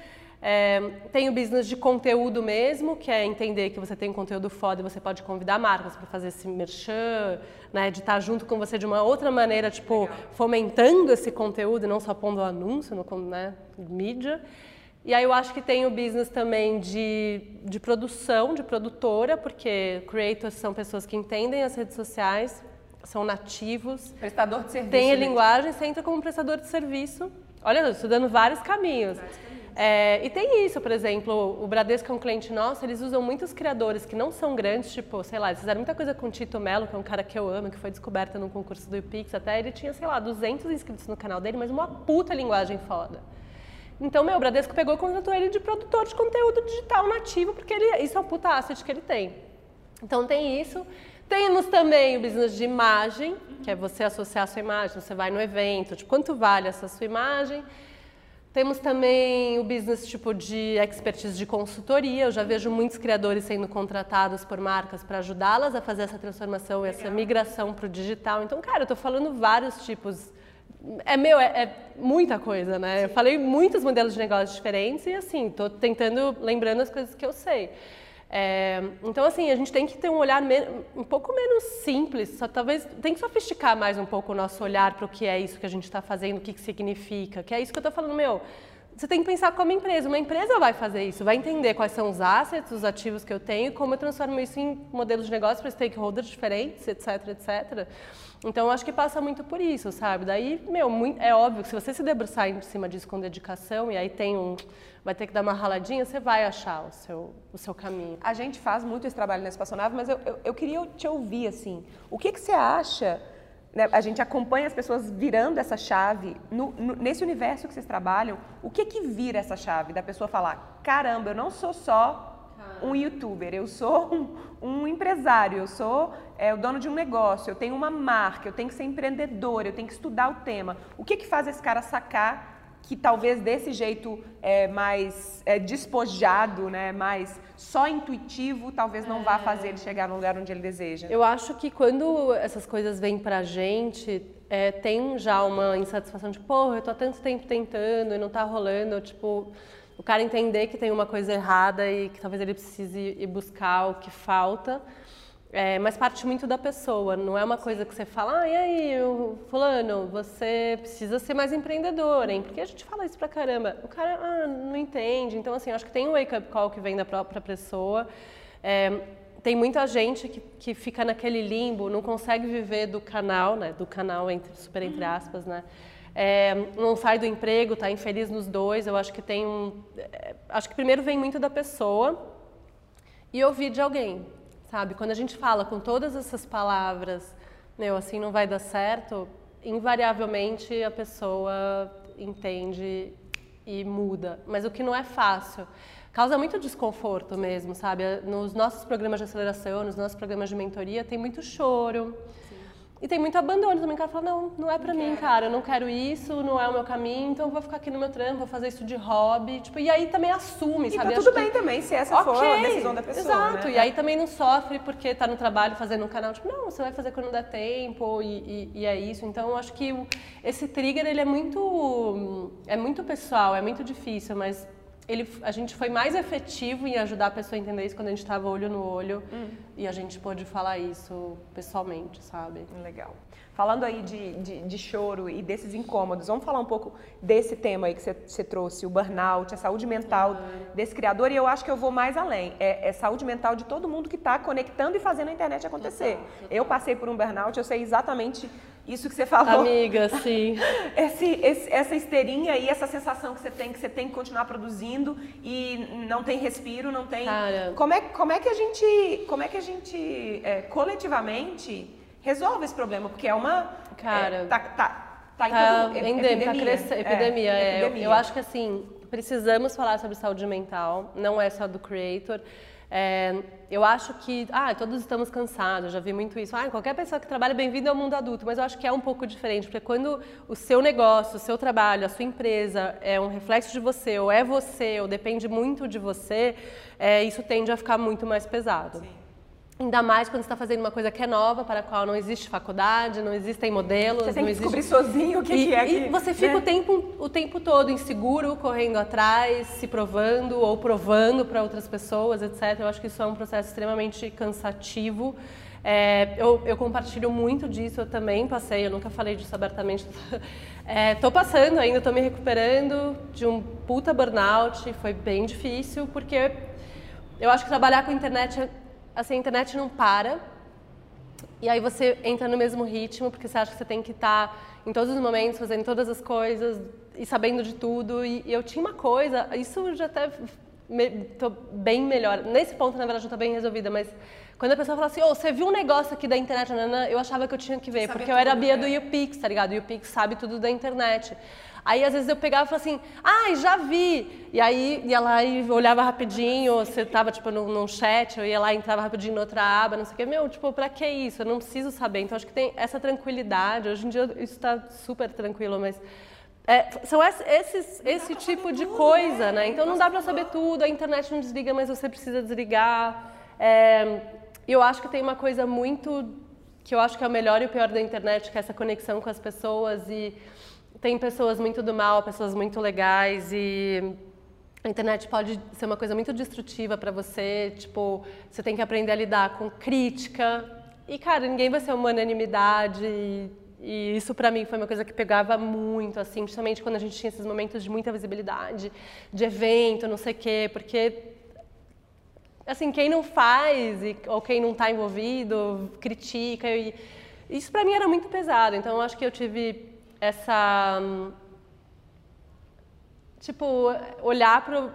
é, tem o business de conteúdo mesmo, que é entender que você tem um conteúdo foda e você pode convidar marcas para fazer esse merchan, né, de estar junto com você de uma outra maneira, tipo, Legal. fomentando esse conteúdo e não só pondo anúncio no né, mídia. E aí eu acho que tem o business também de, de produção, de produtora, porque creators são pessoas que entendem as redes sociais, são nativos. Prestador de serviço. Tem a linguagem, você entra como prestador de serviço. Olha, eu estou dando vários caminhos. Vários caminhos. É, e tem isso, por exemplo, o Bradesco é um cliente nosso, eles usam muitos criadores que não são grandes, tipo, sei lá, eles fizeram muita coisa com o Tito Mello, que é um cara que eu amo, que foi descoberto num concurso do Pix, até ele tinha, sei lá, 200 inscritos no canal dele, mas uma puta linguagem foda. Então, meu, o Bradesco pegou e contratou ele de produtor de conteúdo digital nativo, porque ele, isso é um puta asset que ele tem. Então tem isso. Temos também o business de imagem, que é você associar a sua imagem, você vai no evento, de quanto vale essa sua imagem. Temos também o business tipo de expertise de consultoria. Eu já vejo muitos criadores sendo contratados por marcas para ajudá-las a fazer essa transformação, essa migração para o digital. Então, cara, eu estou falando vários tipos. É meu, é, é muita coisa, né? Eu falei muitos modelos de negócios diferentes e assim, estou tentando lembrando as coisas que eu sei. É, então, assim, a gente tem que ter um olhar um pouco menos simples, só, talvez tem que sofisticar mais um pouco o nosso olhar para o que é isso que a gente está fazendo, o que, que significa, que é isso que eu estou falando, meu. Você tem que pensar como empresa. Uma empresa vai fazer isso, vai entender quais são os assets, os ativos que eu tenho, como eu transformo isso em modelos de negócio para stakeholders diferentes, etc, etc. Então, acho que passa muito por isso, sabe? Daí, meu, muito, é óbvio que se você se debruçar em cima disso com dedicação e aí tem um vai ter que dar uma raladinha, você vai achar o seu, o seu caminho. A gente faz muito esse trabalho na Espaçonave, mas eu, eu, eu, queria te ouvir, assim, o que, que você acha, né, a gente acompanha as pessoas virando essa chave, no, no, nesse universo que vocês trabalham, o que que vira essa chave da pessoa falar, caramba, eu não sou só um youtuber, eu sou um, um empresário, eu sou é, o dono de um negócio, eu tenho uma marca, eu tenho que ser empreendedor, eu tenho que estudar o tema. O que que faz esse cara sacar que talvez desse jeito é, mais é, despojado, né, mais só intuitivo, talvez não vá fazer ele chegar no lugar onde ele deseja. Eu acho que quando essas coisas vêm pra gente, é, tem já uma insatisfação de, porra, eu tô há tanto tempo tentando e não tá rolando, tipo, o cara entender que tem uma coisa errada e que talvez ele precise ir buscar o que falta. É, mas parte muito da pessoa, não é uma coisa que você fala, ah, e aí, fulano, você precisa ser mais empreendedor, hein? Porque a gente fala isso pra caramba. O cara ah, não entende. Então, assim, acho que tem um wake-up call que vem da própria pessoa. É, tem muita gente que, que fica naquele limbo, não consegue viver do canal, né? Do canal, entre, super entre uhum. aspas, né? É, não sai do emprego, está infeliz nos dois. Eu acho que tem um. É, acho que primeiro vem muito da pessoa e ouvir de alguém, sabe? Quando a gente fala com todas essas palavras, meu, assim não vai dar certo, invariavelmente a pessoa entende e muda. Mas o que não é fácil. Causa muito desconforto mesmo, sabe? Nos nossos programas de aceleração, nos nossos programas de mentoria, tem muito choro. E tem muito abandono também, o cara fala, não, não é pra não mim, cara, eu não quero isso, não é o meu caminho, então eu vou ficar aqui no meu trampo, vou fazer isso de hobby, tipo, e aí também assume, e sabe? tá tudo Acho bem que... também, se essa okay, for a decisão da pessoa, Exato, né? e aí também não sofre porque tá no trabalho fazendo um canal, tipo, não, você vai fazer quando der tempo e, e, e é isso. Então, eu acho que esse trigger, ele é muito, é muito pessoal, é muito difícil, mas ele, a gente foi mais efetivo em ajudar a pessoa a entender isso quando a gente estava olho no olho hum. e a gente pôde falar isso pessoalmente, sabe? Legal. Falando aí de, de, de, choro e desses incômodos, vamos falar um pouco desse tema aí que você, trouxe, o burnout, a saúde mental uhum. desse criador, e eu acho que eu vou mais além. É, é saúde mental de todo mundo que está conectando e fazendo a internet acontecer. Total, total. Eu passei por um burnout, eu sei exatamente isso que você falou. Amiga, sim. Esse, esse, essa esteirinha e essa sensação que você tem, que você tem que continuar produzindo e não tem respiro, não tem. Cara. Como é, como é que a gente, como é que a gente é, coletivamente resolve esse problema? Porque é uma. Cara. É, tá, tá, tá, tá tudo, epidemia. Tá crescendo, epidemia. É, é, epidemia. Eu, eu acho que assim, precisamos falar sobre saúde mental, não é só do creator. É, eu acho que, ah, todos estamos cansados, já vi muito isso. Ah, qualquer pessoa que trabalha bem-vindo ao mundo adulto, mas eu acho que é um pouco diferente, porque quando o seu negócio, o seu trabalho, a sua empresa é um reflexo de você, ou é você, ou depende muito de você, é, isso tende a ficar muito mais pesado. Sim. Ainda mais quando você está fazendo uma coisa que é nova, para a qual não existe faculdade, não existem modelos. Você tem que existe... descobrir sozinho o que, e, que é. E você fica né? o, tempo, o tempo todo inseguro, correndo atrás, se provando ou provando para outras pessoas, etc. Eu acho que isso é um processo extremamente cansativo. É, eu, eu, compartilho muito disso, eu também passei, eu nunca falei disso abertamente. Estou é, passando ainda, estou me recuperando de um puta burnout, foi bem difícil, porque eu acho que trabalhar com internet assim, a internet não para. E aí você entra no mesmo ritmo, porque você acha que você tem que estar tá em todos os momentos, fazendo todas as coisas e sabendo de tudo. E, eu tinha uma coisa, isso já até estou bem melhor. Nesse ponto, na verdade, não estou bem resolvida, mas quando a pessoa fala assim, oh, você viu um negócio aqui da internet, eu achava que eu tinha que ver, porque eu era a Bia do YouPix, tá ligado? O YouPix sabe tudo da internet. Aí às vezes eu pegava e falava assim, ai, ah, já vi. E aí ia lá e olhava rapidinho, você estava tipo num, num, chat, eu ia lá e entrava rapidinho em outra aba, não sei o quê. Meu, tipo, pra que isso? Eu não preciso saber. Então acho que tem essa tranquilidade. Hoje em dia isso está super tranquilo, mas é, são esses, esse tipo de tudo, coisa, né? Então não dá para saber tudo, a internet não desliga, mas você precisa desligar. É, eu acho que tem uma coisa muito que eu acho que é o melhor e o pior da internet, que é essa conexão com as pessoas e tem pessoas muito do mal, pessoas muito legais e a internet pode ser uma coisa muito destrutiva para você, tipo, você tem que aprender a lidar com crítica. E cara, ninguém vai ser uma unanimidade e, e isso para mim foi uma coisa que pegava muito, assim, principalmente quando a gente tinha esses momentos de muita visibilidade, de evento, não sei o quê, porque assim, quem não faz ou quem não está envolvido critica e isso para mim era muito pesado. Então acho que eu tive essa tipo olhar para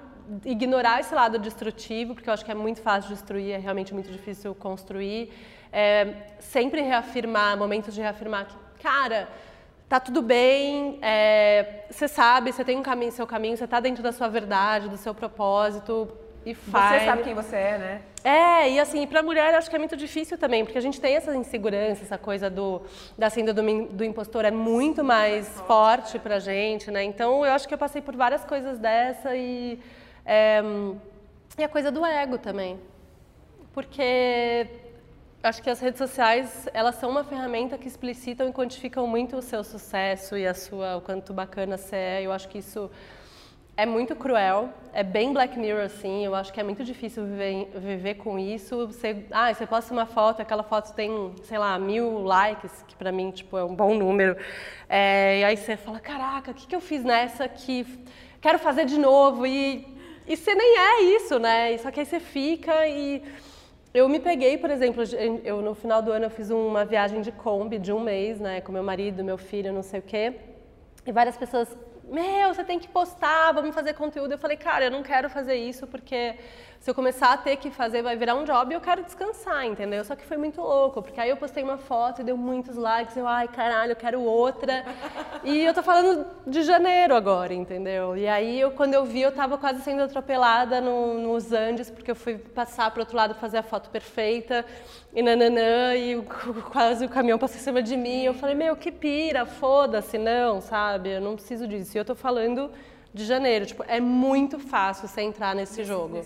ignorar esse lado destrutivo, porque eu acho que é muito fácil destruir, é realmente muito difícil construir. É, sempre reafirmar, momentos de reafirmar que, cara, tá tudo bem, é, você sabe, você tem um caminho, seu caminho, você está dentro da sua verdade, do seu propósito, e faz. Você sabe quem você é, né? É, e assim, para mulher eu acho que é muito difícil também, porque a gente tem essa insegurança, essa coisa do da síndrome do, do impostor é muito mais forte pra gente, né? Então eu acho que eu passei por várias coisas dessa e é, e a coisa do ego também. Porque acho que as redes sociais, elas são uma ferramenta que explicitam e quantificam muito o seu sucesso e a sua o quanto bacana você é. Eu acho que isso é muito cruel, é bem Black Mirror assim, eu acho que é muito difícil viver, viver com isso. Você, ah, você posta uma foto, aquela foto tem, sei lá, mil likes, que para mim, tipo, é um bom número. É, e aí você fala, caraca, o que, que eu fiz nessa que quero fazer de novo? E, e você nem é isso, né? Só que aí você fica e... Eu me peguei, por exemplo, eu no final do ano eu fiz uma viagem de Kombi de um mês, né, com meu marido, meu filho, não sei o quê. E várias pessoas, meu, você tem que postar, vamos fazer conteúdo. Eu falei, cara, eu não quero fazer isso porque se eu começar a ter que fazer, vai virar um job e eu quero descansar, entendeu? Só que foi muito louco, porque aí eu postei uma foto e deu muitos likes, eu, ai, caralho, eu quero outra. E eu tô falando de janeiro agora, entendeu? E aí, eu, quando eu vi, eu tava quase sendo atropelada no, nos Andes, porque eu fui passar pro outro lado fazer a foto perfeita, e nananã, e quase o caminhão passou em cima de mim. Eu falei, meu, que pira, foda-se, não, sabe? Eu não preciso disso. E eu tô falando de janeiro, tipo, é muito fácil você entrar nesse jogo.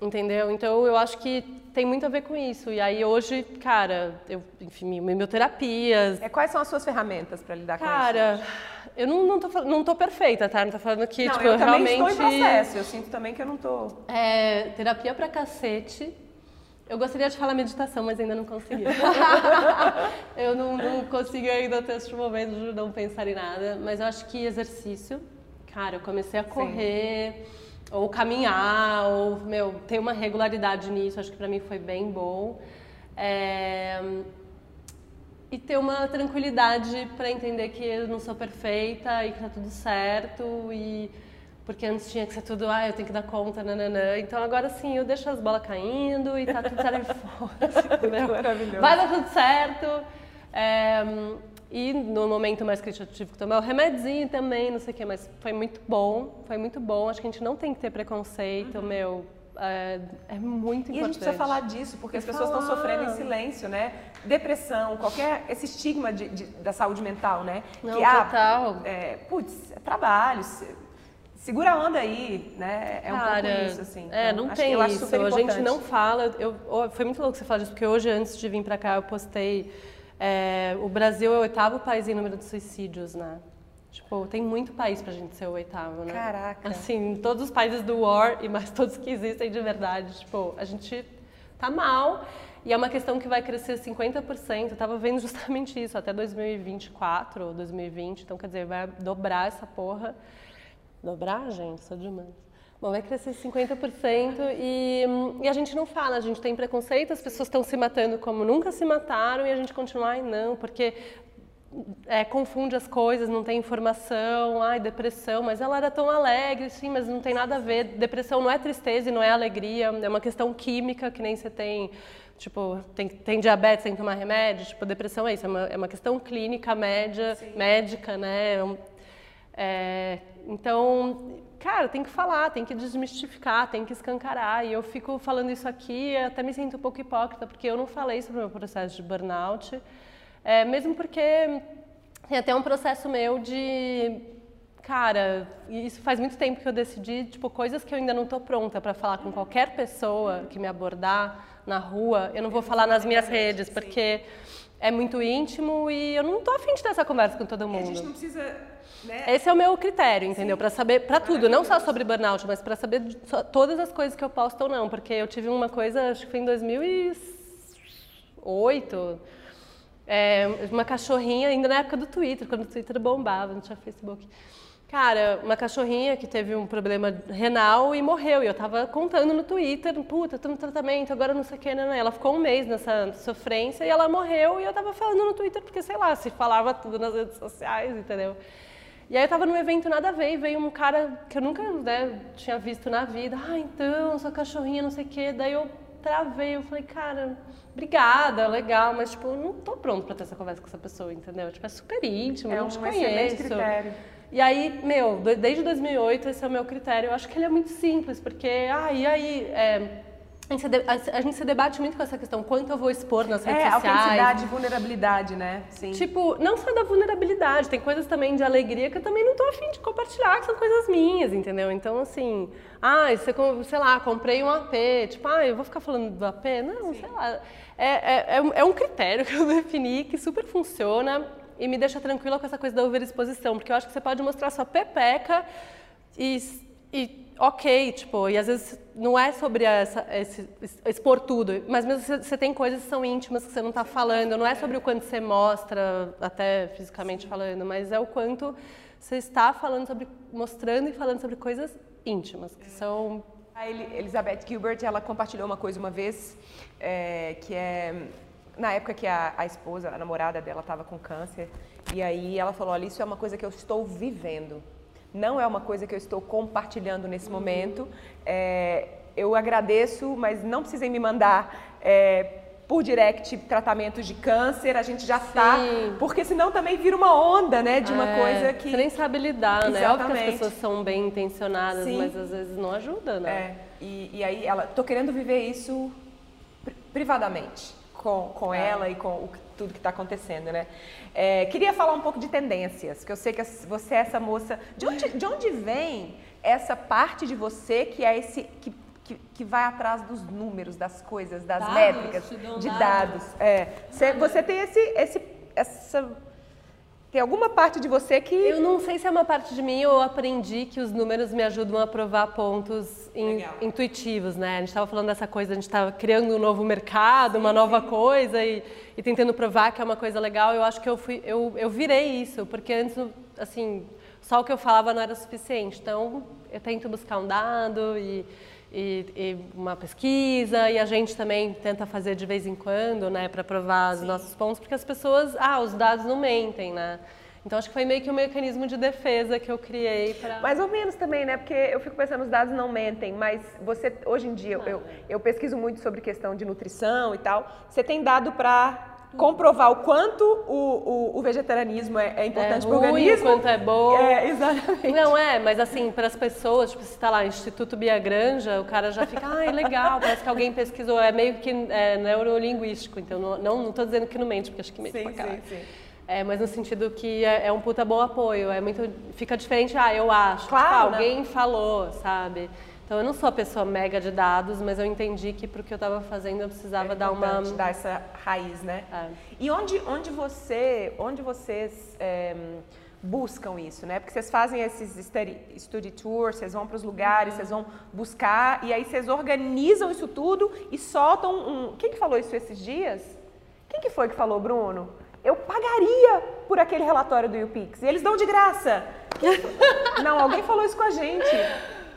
Entendeu? Então eu acho que tem muito a ver com isso. E aí hoje, cara, eu, enfim, meu terapias. É, quais são as suas ferramentas para lidar cara, com isso? Cara, eu não, não, tô, não tô perfeita, tá? Não tô falando que, não, tipo, eu realmente. Também estou em processo, eu sinto também que eu não tô. É, terapia pra cacete. Eu gostaria de falar meditação, mas ainda não consegui. eu não, não consigo ainda ter esse momento de não pensar em nada. Mas eu acho que exercício. Cara, eu comecei a correr. Sim ou caminhar, ou, meu, ter uma regularidade nisso, acho que para mim foi bem bom. É... E ter uma tranquilidade para entender que eu não sou perfeita e que tá tudo certo e porque antes tinha que ser tudo, ah, eu tenho que dar conta, nananã. Então agora sim, eu deixo as bolas caindo e tá tudo certo. Maravilhoso. Vai dar tudo certo. É, e no momento mais crítico eu tive que tomar o remedinho também, não sei o quê, mas foi muito bom, foi muito bom. Acho que a gente não tem que ter preconceito, uhum. meu. É, é, muito importante. E a gente precisa falar disso, porque as pessoas estão sofrendo em silêncio, né? Depressão, qualquer. esse estigma de, de, da saúde mental, né? Não, que, ah, total. Ah, é, putz, é trabalho, segura a onda aí, né? É um Cara, pouco isso, assim. É, então, não tem isso. A gente não fala. Eu, foi muito louco você falar disso, porque hoje, antes de vir para cá, eu postei é, o Brasil é o oitavo país em número de suicídios, né? Tipo, tem muito país pra gente ser o oitavo, né? Caraca. Assim, todos os países do war e mais todos que existem de verdade. Tipo, a gente tá mal e é uma questão que vai crescer 50%. Eu tava vendo justamente isso até 2024 ou 2020. Então, quer dizer, vai dobrar essa porra. Dobrar, gente? Sou demais. Bom, vai crescer 50% e, e a gente não fala, a gente tem preconceito, as pessoas estão se matando como nunca se mataram e a gente continua, ai não, porque é, confunde as coisas, não tem informação, ai, depressão, mas ela era tão alegre, sim, mas não tem nada a ver. Depressão não é tristeza e não é alegria, é uma questão química que nem você tem, tipo, tem, tem diabetes, tem que tomar remédio, tipo, depressão é isso, é uma, é uma questão clínica, média, médica, né? É, então, cara, tem que falar, tem que desmistificar, tem que escancarar. E eu fico falando isso aqui, até me sinto um pouco hipócrita, porque eu não falei sobre o meu processo de burnout, é, mesmo porque tem até um processo meu de cara, isso faz muito tempo que eu decidi, tipo, coisas que eu ainda não estou pronta para falar com qualquer pessoa que me abordar na rua, eu não vou falar nas minhas redes, porque é muito íntimo e eu não estou afim de ter essa conversa com todo mundo. A gente não precisa né? Esse é o meu critério, entendeu? Para saber, para tudo, não só sobre burnout, mas para saber todas as coisas que eu posto ou não, porque eu tive uma coisa, acho que foi em 2008, é, uma cachorrinha, ainda na época do Twitter, quando o Twitter bombava, não tinha Facebook. Cara, uma cachorrinha que teve um problema renal e morreu. E eu tava contando no Twitter, puta, tô no tratamento, agora não sei o que, né? Ela ficou um mês nessa sofrência e ela morreu e eu tava falando no Twitter, porque sei lá, se falava tudo nas redes sociais, entendeu? E aí eu tava num evento nada a ver e veio um cara que eu nunca né, tinha visto na vida. Ah, então, sua cachorrinha, não sei o quê. Daí eu travei, eu falei, cara, obrigada, legal, mas tipo, eu não tô pronto pra ter essa conversa com essa pessoa, entendeu? Tipo, é super íntimo, é eu não te um conheço. critério. E aí, meu, desde 2008 esse é o meu critério. Eu acho que ele é muito simples, porque, ah, e aí, é, a gente se debate muito com essa questão, quanto eu vou expor nas redes é, sociais. autenticidade e vulnerabilidade, né? Sim. Tipo, não só da vulnerabilidade, tem coisas também de alegria que eu também não tô afim de compartilhar, que são coisas minhas, entendeu? Então, assim, ah, você, sei lá, comprei um AP, tipo, ah, eu vou ficar falando do AP? Não, Sim. sei lá. É, é, é, é um critério que eu defini que super funciona e me deixa tranquila com essa coisa da overexposição, porque eu acho que você pode mostrar sua pepeca e, e ok, tipo, e às vezes não é sobre essa, esse, expor tudo, mas mesmo você, você tem coisas que são íntimas que você não está falando, não é sobre o quanto você mostra, até fisicamente falando, mas é o quanto você está falando sobre, mostrando e falando sobre coisas íntimas, que são... A Elizabeth Gilbert, ela compartilhou uma coisa uma vez, é, que é na época que a, a esposa, a namorada dela estava com câncer, e aí ela falou, olha, isso é uma coisa que eu estou vivendo. Não é uma coisa que eu estou compartilhando nesse Uhum. momento. É, eu agradeço, mas não precisem me mandar é, por direct tratamentos de câncer, a gente já está. Porque senão também vira uma onda, né? De uma É, coisa que. Você nem sabe lidar, né? Óbvio que as Exatamente. pessoas são bem intencionadas, Sim. mas às vezes não ajuda, né? É, e, e aí ela, tô querendo viver isso pri- privadamente com, com É. ela e com o tudo que está acontecendo, né? É, queria falar um pouco de tendências, que eu sei que você é essa moça. De onde, de onde vem essa parte de você que é esse que, que, que vai atrás dos números, das coisas, das Dados, métricas, de dados. dados? É, você, você tem esse, esse, essa tem alguma parte de você que Eu não sei se é uma parte de mim ou eu aprendi que os números me ajudam a provar pontos in- intuitivos, né? A gente estava falando dessa coisa, a gente estava criando um novo mercado, uma nova coisa e, e tentando provar que é uma coisa legal. Eu acho que eu fui, eu, eu virei isso, porque antes, assim, só o que eu falava não era suficiente. Então, eu tento buscar um dado e, e, e uma pesquisa e a gente também tenta fazer de vez em quando, né, para provar os nossos pontos, porque as pessoas, ah, os dados não mentem, né? Então acho que foi meio que um mecanismo de defesa que eu criei para Mais ou menos também, né? Porque eu fico pensando, os dados não mentem, mas você, hoje em dia, eu, eu, eu pesquiso muito sobre questão de nutrição e tal. Você tem dado para comprovar o quanto o, o, o vegetarianismo é, é importante é para o organismo? quanto é bom. É, exatamente. Não é, mas assim, para as pessoas, tipo, se está lá, Instituto Bia Granja, o cara já fica, ai, legal, parece que alguém pesquisou, é meio que é, neurolinguístico, então não, tô dizendo que não mente, porque acho que mente Sim, pra caralho. sim, sim. É, mas no sentido que é, é um puta bom apoio, é muito, fica diferente, ah, eu acho, Claro, tipo, ah, né? alguém falou, sabe? Então eu não sou a pessoa mega de dados, mas eu entendi que pro que eu estava fazendo eu precisava É dar uma... dar essa raiz, né? É. E onde, onde você, onde vocês é, buscam isso, né? Porque vocês fazem esses study, study tours, vocês vão para os lugares, vocês vão buscar e aí vocês organizam isso tudo e soltam um. Quem que falou isso esses dias? Quem que foi que falou, Bruno? Eu pagaria por aquele relatório do YouPix. E eles dão de graça. Não, alguém falou isso com a gente.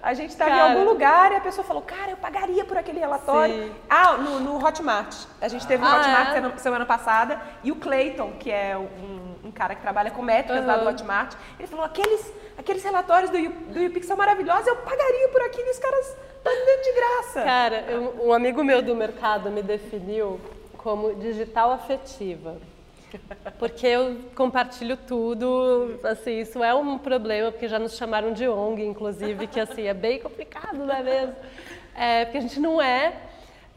A gente estava em algum lugar e a pessoa falou, cara, eu pagaria por aquele relatório. Sim. Ah, no, no Hotmart. A gente teve no Ah, Hotmart é? semana- semana passada e o Clayton, que é um, um cara que trabalha com métricas lá do. Hotmart, ele falou, aqueles, aqueles relatórios do, do YouPix são maravilhosos, eu pagaria por aquilo e os caras estão dando de graça. Cara, um amigo meu do mercado me definiu como digital afetiva. Porque eu compartilho tudo, assim, isso é um problema, porque já nos chamaram de ONG, inclusive, que assim, é bem complicado, não é mesmo? É, porque a gente não é.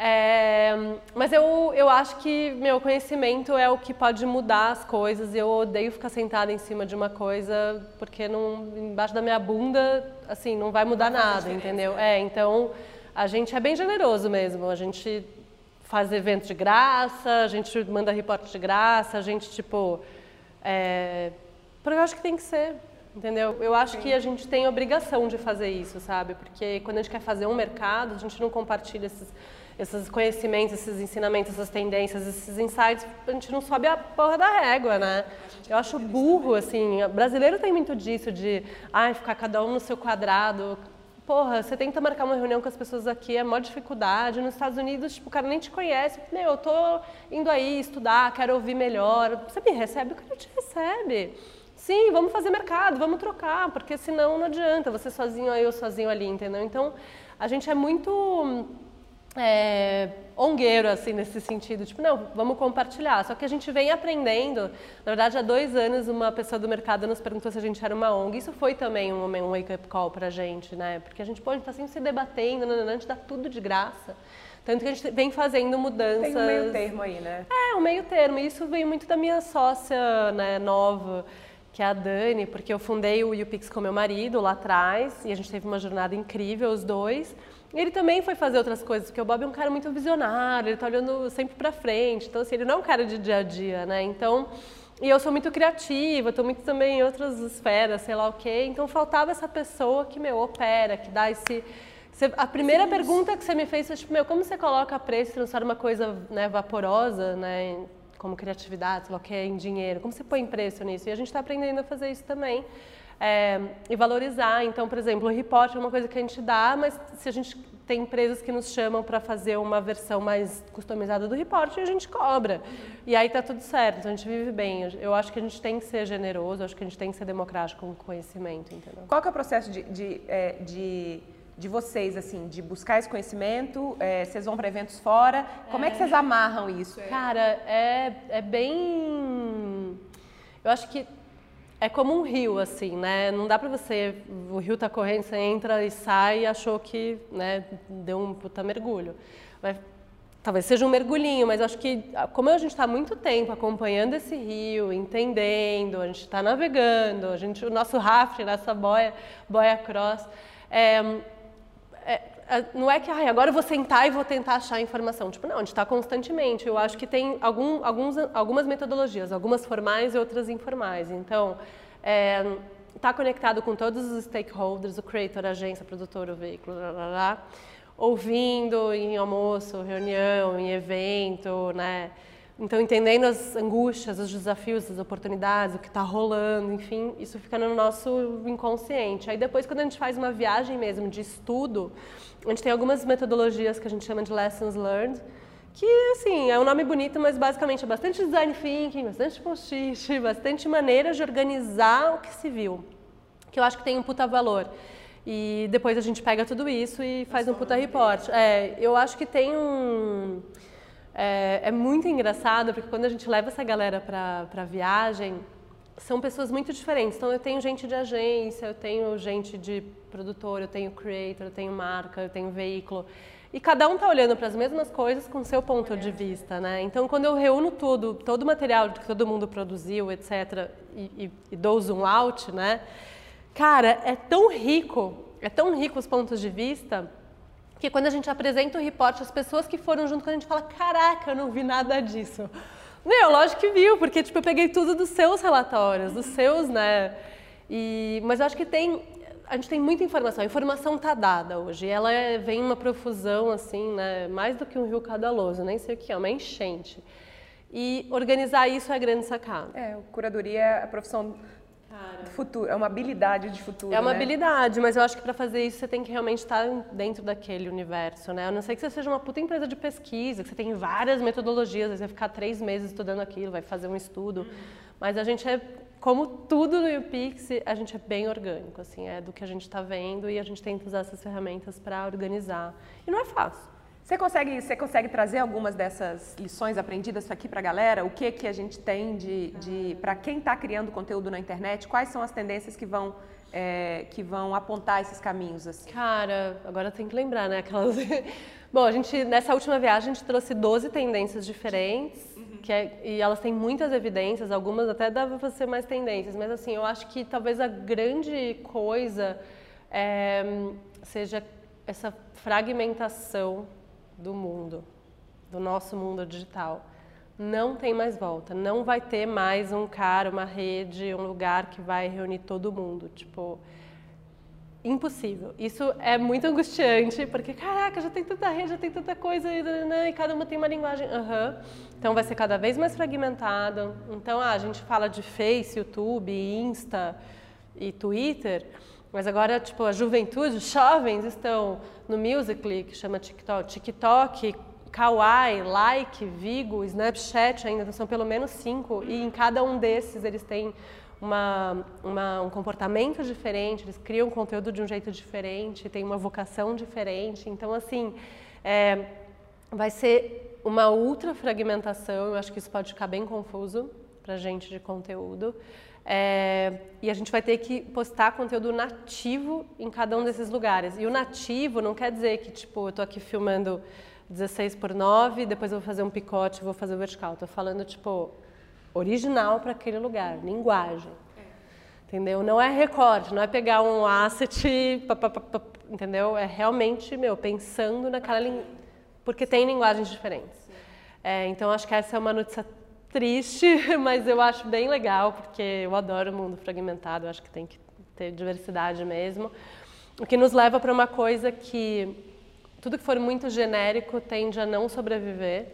É, mas eu, eu acho que meu conhecimento é o que pode mudar as coisas eu odeio ficar sentada em cima de uma coisa porque não, embaixo da minha bunda, assim, não vai mudar nada, entendeu? É, então a gente é bem generoso mesmo, a gente faz evento de graça, a gente manda reporte de graça, a gente, tipo. É... Porque eu acho que tem que ser, entendeu? Eu acho que a gente tem obrigação de fazer isso, sabe? Porque quando a gente quer fazer um mercado, a gente não compartilha esses, esses conhecimentos, esses ensinamentos, essas tendências, esses insights, a gente não sobe a porra da régua, né? Eu acho burro, assim. Brasileiro tem muito disso, de ai, ficar cada um no seu quadrado. Porra, você tenta marcar uma reunião com as pessoas aqui, é maior dificuldade. Nos Estados Unidos, tipo, o cara nem te conhece. Meu, eu tô indo aí estudar, quero ouvir melhor. Você me recebe? O cara te recebe. Sim, vamos fazer mercado, vamos trocar, porque senão não adianta, você sozinho aí, eu sozinho ali, entendeu? Então, a gente é muito é, ongueiro, assim, nesse sentido. Tipo, não, vamos compartilhar. Só que a gente vem aprendendo. Na verdade, há dois anos, uma pessoa do mercado nos perguntou se a gente era uma ONG. Isso foi também um, um wake-up call pra gente, né? Porque a gente, a gente tá sempre se debatendo, nananã, a gente dá tudo de graça. Tanto que a gente vem fazendo mudanças. Tem um meio termo aí, né? É, um meio termo. Isso veio muito da minha sócia né, nova, que é a Dani, porque eu fundei o YouPix com meu marido lá atrás e a gente teve uma jornada incrível, os dois. Ele também foi fazer outras coisas, porque o Bob é um cara muito visionário, ele tá olhando sempre para frente. Então, assim, ele não é um cara de dia a dia, né? Então, e eu sou muito criativa, estou muito também em outras esferas, sei lá o quê. Então, faltava essa pessoa que, meu, opera, que dá esse... A primeira pergunta que você me fez foi, tipo, meu, como você coloca preço e transforma uma coisa né, vaporosa, né, como criatividade, sei lá o que, em dinheiro? Como você põe preço nisso? E a gente está aprendendo a fazer isso também. É, e valorizar. Então, por exemplo, o report é uma coisa que a gente dá, mas se a gente tem empresas que nos chamam para fazer uma versão mais customizada do report e a gente cobra. E aí tá tudo certo, a gente vive bem. Eu acho que a gente tem que ser generoso, acho que a gente tem que ser democrático com o conhecimento, entendeu? Qual que é o processo de, de, é, de, de vocês, assim, de buscar esse conhecimento? É, vocês vão para eventos fora? Como é. é que vocês amarram isso? Cara, é, é bem... Eu acho que é como um rio, assim, né? Não dá para você, o rio tá correndo, você entra e sai e achou que, né, deu um puta mergulho. Vai, talvez seja um mergulhinho, mas acho que como a gente está muito tempo acompanhando esse rio, entendendo, a gente está navegando, a gente, o nosso rafting, nossa boia, boia cross, é, não é que ah, agora eu vou sentar e vou tentar achar informação. Tipo, não, a gente está constantemente. Eu acho que tem algum, alguns, algumas metodologias, algumas formais e outras informais. Então, está é, tá conectado com todos os stakeholders, o creator, a agência, produtor, o veículo, blá, blá, blá, ouvindo em almoço, reunião, em evento, né? Então, entendendo as angústias, os desafios, as oportunidades, o que está rolando, enfim, isso fica no nosso inconsciente. Aí depois, quando a gente faz uma viagem mesmo de estudo, a gente tem algumas metodologias que a gente chama de lessons learned, que, assim, é um nome bonito, mas basicamente é bastante design thinking, bastante post-it, bastante maneiras de organizar o que se viu, que eu acho que tem um puta valor. E depois a gente pega tudo isso e faz um puta report. É, eu acho que tem um é, é muito engraçado porque quando a gente leva essa galera para viagem, são pessoas muito diferentes. Então eu tenho gente de agência, eu tenho gente de produtor, eu tenho creator, eu tenho marca, eu tenho veículo. E cada um está olhando para as mesmas coisas com seu ponto de vista, né? Então, quando eu reúno tudo, todo o material que todo mundo produziu, etc., e, e, e dou zoom out, né? Cara, é tão rico, é tão rico os pontos de vista que quando a gente apresenta o reporte, as pessoas que foram junto com a gente falam, caraca, eu não vi nada disso. Meu, lógico que viu, porque tipo, eu peguei tudo dos seus relatórios, dos seus, né? E, mas eu acho que tem, a gente tem muita informação. A informação está dada hoje. Ela é, vem uma profusão, assim, né? Mais do que um rio cadaloso, nem sei o que é, uma enchente. E organizar isso é a grande sacada. É, curadoria é a profissão Cara. Futuro, é uma habilidade de futuro. É uma né? habilidade, mas eu acho que para fazer isso você tem que realmente estar dentro daquele universo, né? A não ser que você seja uma puta empresa de pesquisa, que você tem várias metodologias, você vai ficar três meses estudando aquilo, vai fazer um estudo. Mas a gente é, como tudo no UPix, a gente é bem orgânico, assim, é do que a gente está vendo e a gente tenta usar essas ferramentas para organizar. E não é fácil. Você consegue, você consegue trazer algumas dessas lições aprendidas aqui para a galera? O que que a gente tem de, de para quem está criando conteúdo na internet? Quais são as tendências que vão é, que vão apontar esses caminhos assim? Cara, agora tem que lembrar, né? Aquelas... Bom, a gente nessa última viagem a gente trouxe 12 tendências diferentes. Uhum. Que é, e elas têm muitas evidências, algumas até dava para ser mais tendências, mas assim, eu acho que talvez a grande coisa é, seja essa fragmentação do mundo, do nosso mundo digital. Não tem mais volta, não vai ter mais um cara, uma rede, um lugar que vai reunir todo mundo, tipo, impossível. Isso é muito angustiante, porque caraca, já tem tanta rede, já tem tanta coisa e cada uma tem uma linguagem. Uhum. Então vai ser cada vez mais fragmentado. Então ah, a gente fala de Face, YouTube, Insta e Twitter. Mas agora, tipo, a juventude, os jovens estão no Musical.ly, que chama TikTok, TikTok, Kawaii, Like, Vigo, Snapchat ainda, são pelo menos cinco, e em cada um desses eles têm uma, uma, um comportamento diferente, eles criam conteúdo de um jeito diferente, têm uma vocação diferente. Então, assim, é, vai ser uma ultra fragmentação, eu acho que isso pode ficar bem confuso para gente de conteúdo. É, e a gente vai ter que postar conteúdo nativo em cada um desses lugares. E o nativo não quer dizer que, tipo, eu estou aqui filmando 16 por 9, depois eu vou fazer um picote vou fazer o vertical. Estou falando, tipo, original para aquele lugar, linguagem. Entendeu? Não é recorte, não é pegar um asset, pá, pá, pá, entendeu? É realmente, meu, pensando naquela linguagem. Porque tem linguagens diferentes. É, então, acho que essa é uma notícia triste, mas eu acho bem legal, porque eu adoro o mundo fragmentado, eu acho que tem que ter diversidade mesmo. O que nos leva para uma coisa que tudo que for muito genérico tende a não sobreviver,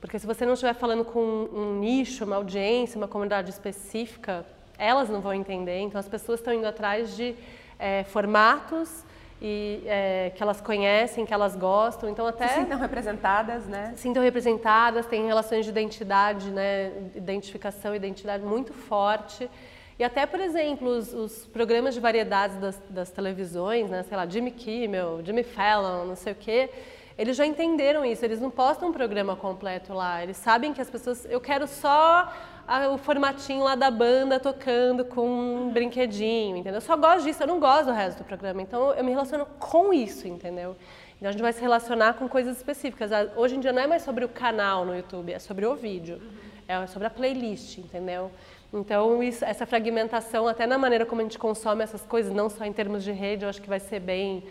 porque se você não estiver falando com um nicho, uma audiência, uma comunidade específica, elas não vão entender. Então as pessoas estão indo atrás de é, formatos e é, que elas conhecem, que elas gostam, então até se sintam representadas, né? Se sintam representadas, têm relações de identidade, né? Identificação, identidade muito forte. E até, por exemplo, os, os programas de variedades das, das, televisões, né? Sei lá, Jimmy Kimmel, Jimmy Fallon, não sei o quê. Eles já entenderam isso, eles não postam um programa completo lá. Eles sabem que as pessoas. Eu quero só a, o formatinho lá da banda tocando com um brinquedinho, entendeu? Eu só gosto disso, eu não gosto do resto do programa. Então eu me relaciono com isso, entendeu? Então a gente vai se relacionar com coisas específicas. Hoje em dia não é mais sobre o canal no YouTube, é sobre o vídeo. É sobre a playlist, entendeu? Então, isso, essa fragmentação, até na maneira como a gente consome essas coisas, não só em termos de rede, eu acho que vai ser bem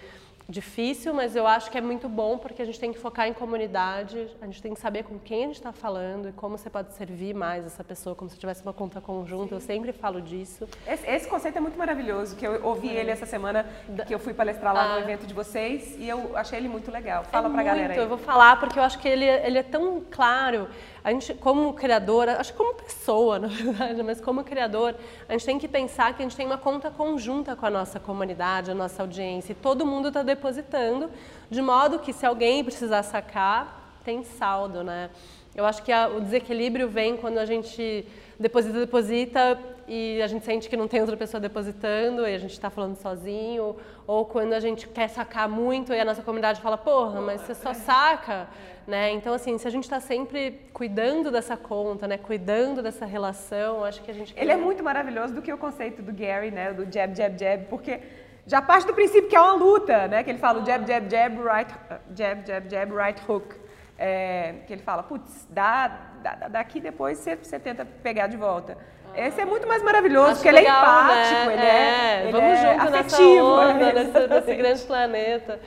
difícil, mas eu acho que é muito bom porque a gente tem que focar em comunidade, a gente tem que saber com quem a gente está falando e como você pode servir mais essa pessoa, como se tivesse uma conta conjunta. Eu sempre falo disso. Esse, esse, conceito é muito maravilhoso, que eu ouvi ele essa semana, que eu fui palestrar lá ah. no evento de vocês e eu achei ele muito legal. Fala é pra muito, galera aí. Eu vou falar porque eu acho que ele, ele é tão claro. A gente, como criadora, acho que como pessoa, na verdade, mas como criador, a gente tem que pensar que a gente tem uma conta conjunta com a nossa comunidade, a nossa audiência, e todo mundo está depositando, de modo que se alguém precisar sacar, tem saldo, né? Eu acho que a, o desequilíbrio vem quando a gente deposita, deposita e a gente sente que não tem outra pessoa depositando e a gente está falando sozinho, ou quando a gente quer sacar muito e a nossa comunidade fala, porra, mas você só saca, né? Então, assim, se a gente está sempre cuidando dessa conta, né, cuidando dessa relação, acho que a gente... Ele é muito maravilhoso do que o conceito do Gary, né, do jab, jab, jab, porque já parte do princípio que é uma luta, né, que ele fala jab, jab, jab, right, jab, jab, jab, right hook, é, que ele fala, putz, dá, dá, daqui depois você, você tenta pegar de volta. Esse é muito mais maravilhoso, Acho porque legal, ele é empático, né? ele é, é Vamos é junto afetivo, nessa onda, nesse, nesse, grande planeta.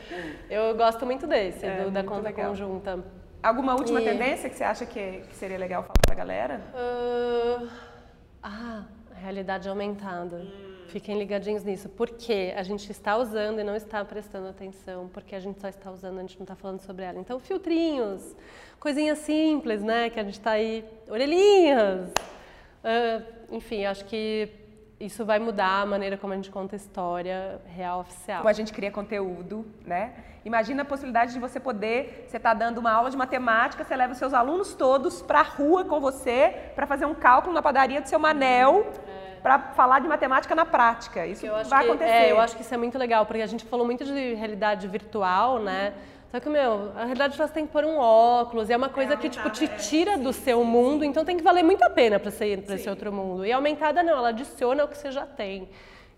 Eu gosto muito desse, é, do, da conta legal. conjunta. Alguma última e... tendência que você acha que, que seria legal falar pra galera? Uh... Ah, realidade aumentada. Hum. Fiquem ligadinhos nisso. Porque a gente está usando e não está prestando atenção, porque a gente só está usando, a gente não está falando sobre ela. Então, filtrinhos, coisinhas simples, né? Que a gente está aí, orelhinhas. Uh, enfim, acho que isso vai mudar a maneira como a gente conta a história real oficial. Como a gente cria conteúdo, né? Imagina a possibilidade de você poder, você está dando uma aula de matemática, você leva os seus alunos todos para a rua com você para fazer um cálculo na padaria do seu Manel. É para falar de matemática na prática. Isso vai que, acontecer. É, eu acho que isso é muito legal, porque a gente falou muito de realidade virtual, né? Só que, meu, a realidade você tem que pôr um óculos, e é uma coisa é que, tipo, te tira é, do sim, seu sim, mundo, sim. então tem que valer muito a pena para ser para esse outro mundo. E aumentada não, ela adiciona o que você já tem.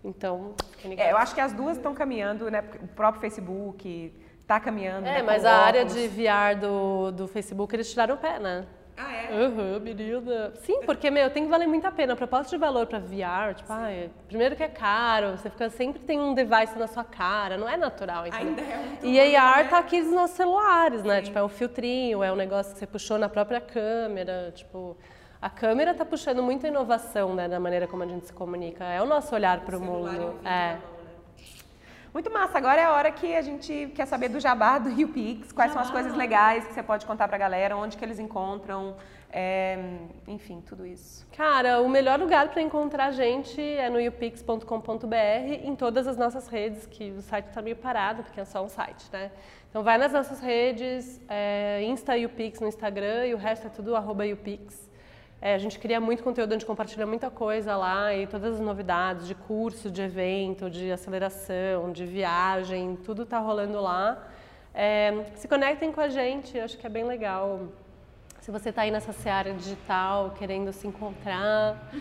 Então, é, eu acho que as duas estão caminhando, né? O próprio Facebook está caminhando. É, né, mas a área de VR do, do Facebook, eles tiraram o pé, né? Ah, é? Aham, uhum, menina. Sim, porque, meu, tem que valer muito a pena. A proposta de valor para VR, tipo, ah, primeiro que é caro, você fica sempre tem um device na sua cara, não é natural, entendeu? Ainda é muito E a AR né? tá aqui nos nossos celulares, né? Sim. Tipo, é um filtrinho, é um negócio que você puxou na própria câmera, tipo... A câmera está puxando muita inovação, né, na maneira como a gente se comunica. É o nosso olhar para o mundo. É. Muito massa. Agora é a hora que a gente quer saber do jabá do Rio Pix. Quais jabá. são as coisas legais que você pode contar para a galera, onde que eles encontram, é, enfim, tudo isso. Cara, o melhor lugar para encontrar a gente é no youpix.com.br, em todas as nossas redes, que o site está meio parado, porque é só um site, né? Então vai nas nossas redes, é, Insta YouPix no Instagram e o resto é tudo arroba YouPix. É, a gente cria muito conteúdo, a gente compartilha muita coisa lá e todas as novidades de curso, de evento, de aceleração, de viagem, tudo está rolando lá. É, se conectem com a gente, acho que é bem legal. Se você está aí nessa seara digital, querendo se encontrar,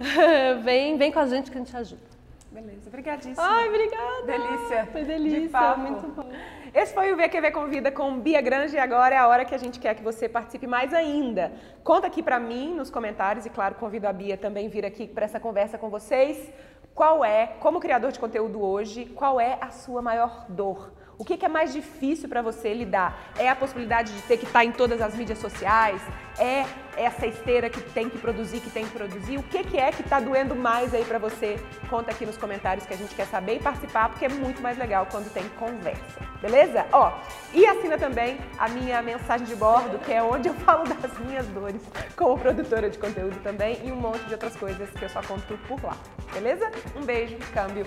vem, vem com a gente que a gente ajuda. Beleza, obrigadíssima. Ai, obrigada. Delícia. Foi delícia, muito bom. Esse foi o VQV Convida com Bia Grande e agora é a hora que a gente quer que você participe mais ainda. Conta aqui para mim nos comentários e, claro, convido a Bia também vir aqui para essa conversa com vocês. Qual é, como criador de conteúdo hoje, qual é a sua maior dor? O que, que é mais difícil para você lidar? É a possibilidade de ter que estar tá em todas as mídias sociais? É essa esteira que tem que produzir, que tem que produzir? O que, que é que está doendo mais aí para você? Conta aqui nos comentários que a gente quer saber e participar, porque é muito mais legal quando tem conversa. Beleza? Ó, e assina também a minha mensagem de bordo, que é onde eu falo das minhas dores como produtora de conteúdo também e um monte de outras coisas que eu só conto por lá. Beleza? Um beijo, câmbio,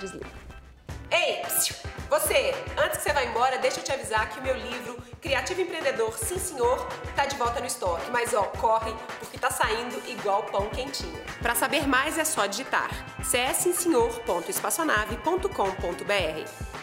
desliga. Ei, você, antes que você vá embora, deixa eu te avisar que o meu livro Criativo Empreendedor, sim senhor, tá de volta no estoque. Mas ó, corre, porque tá saindo igual pão quentinho. Para saber mais é só digitar cssimsenhor.espaçonave.com.br.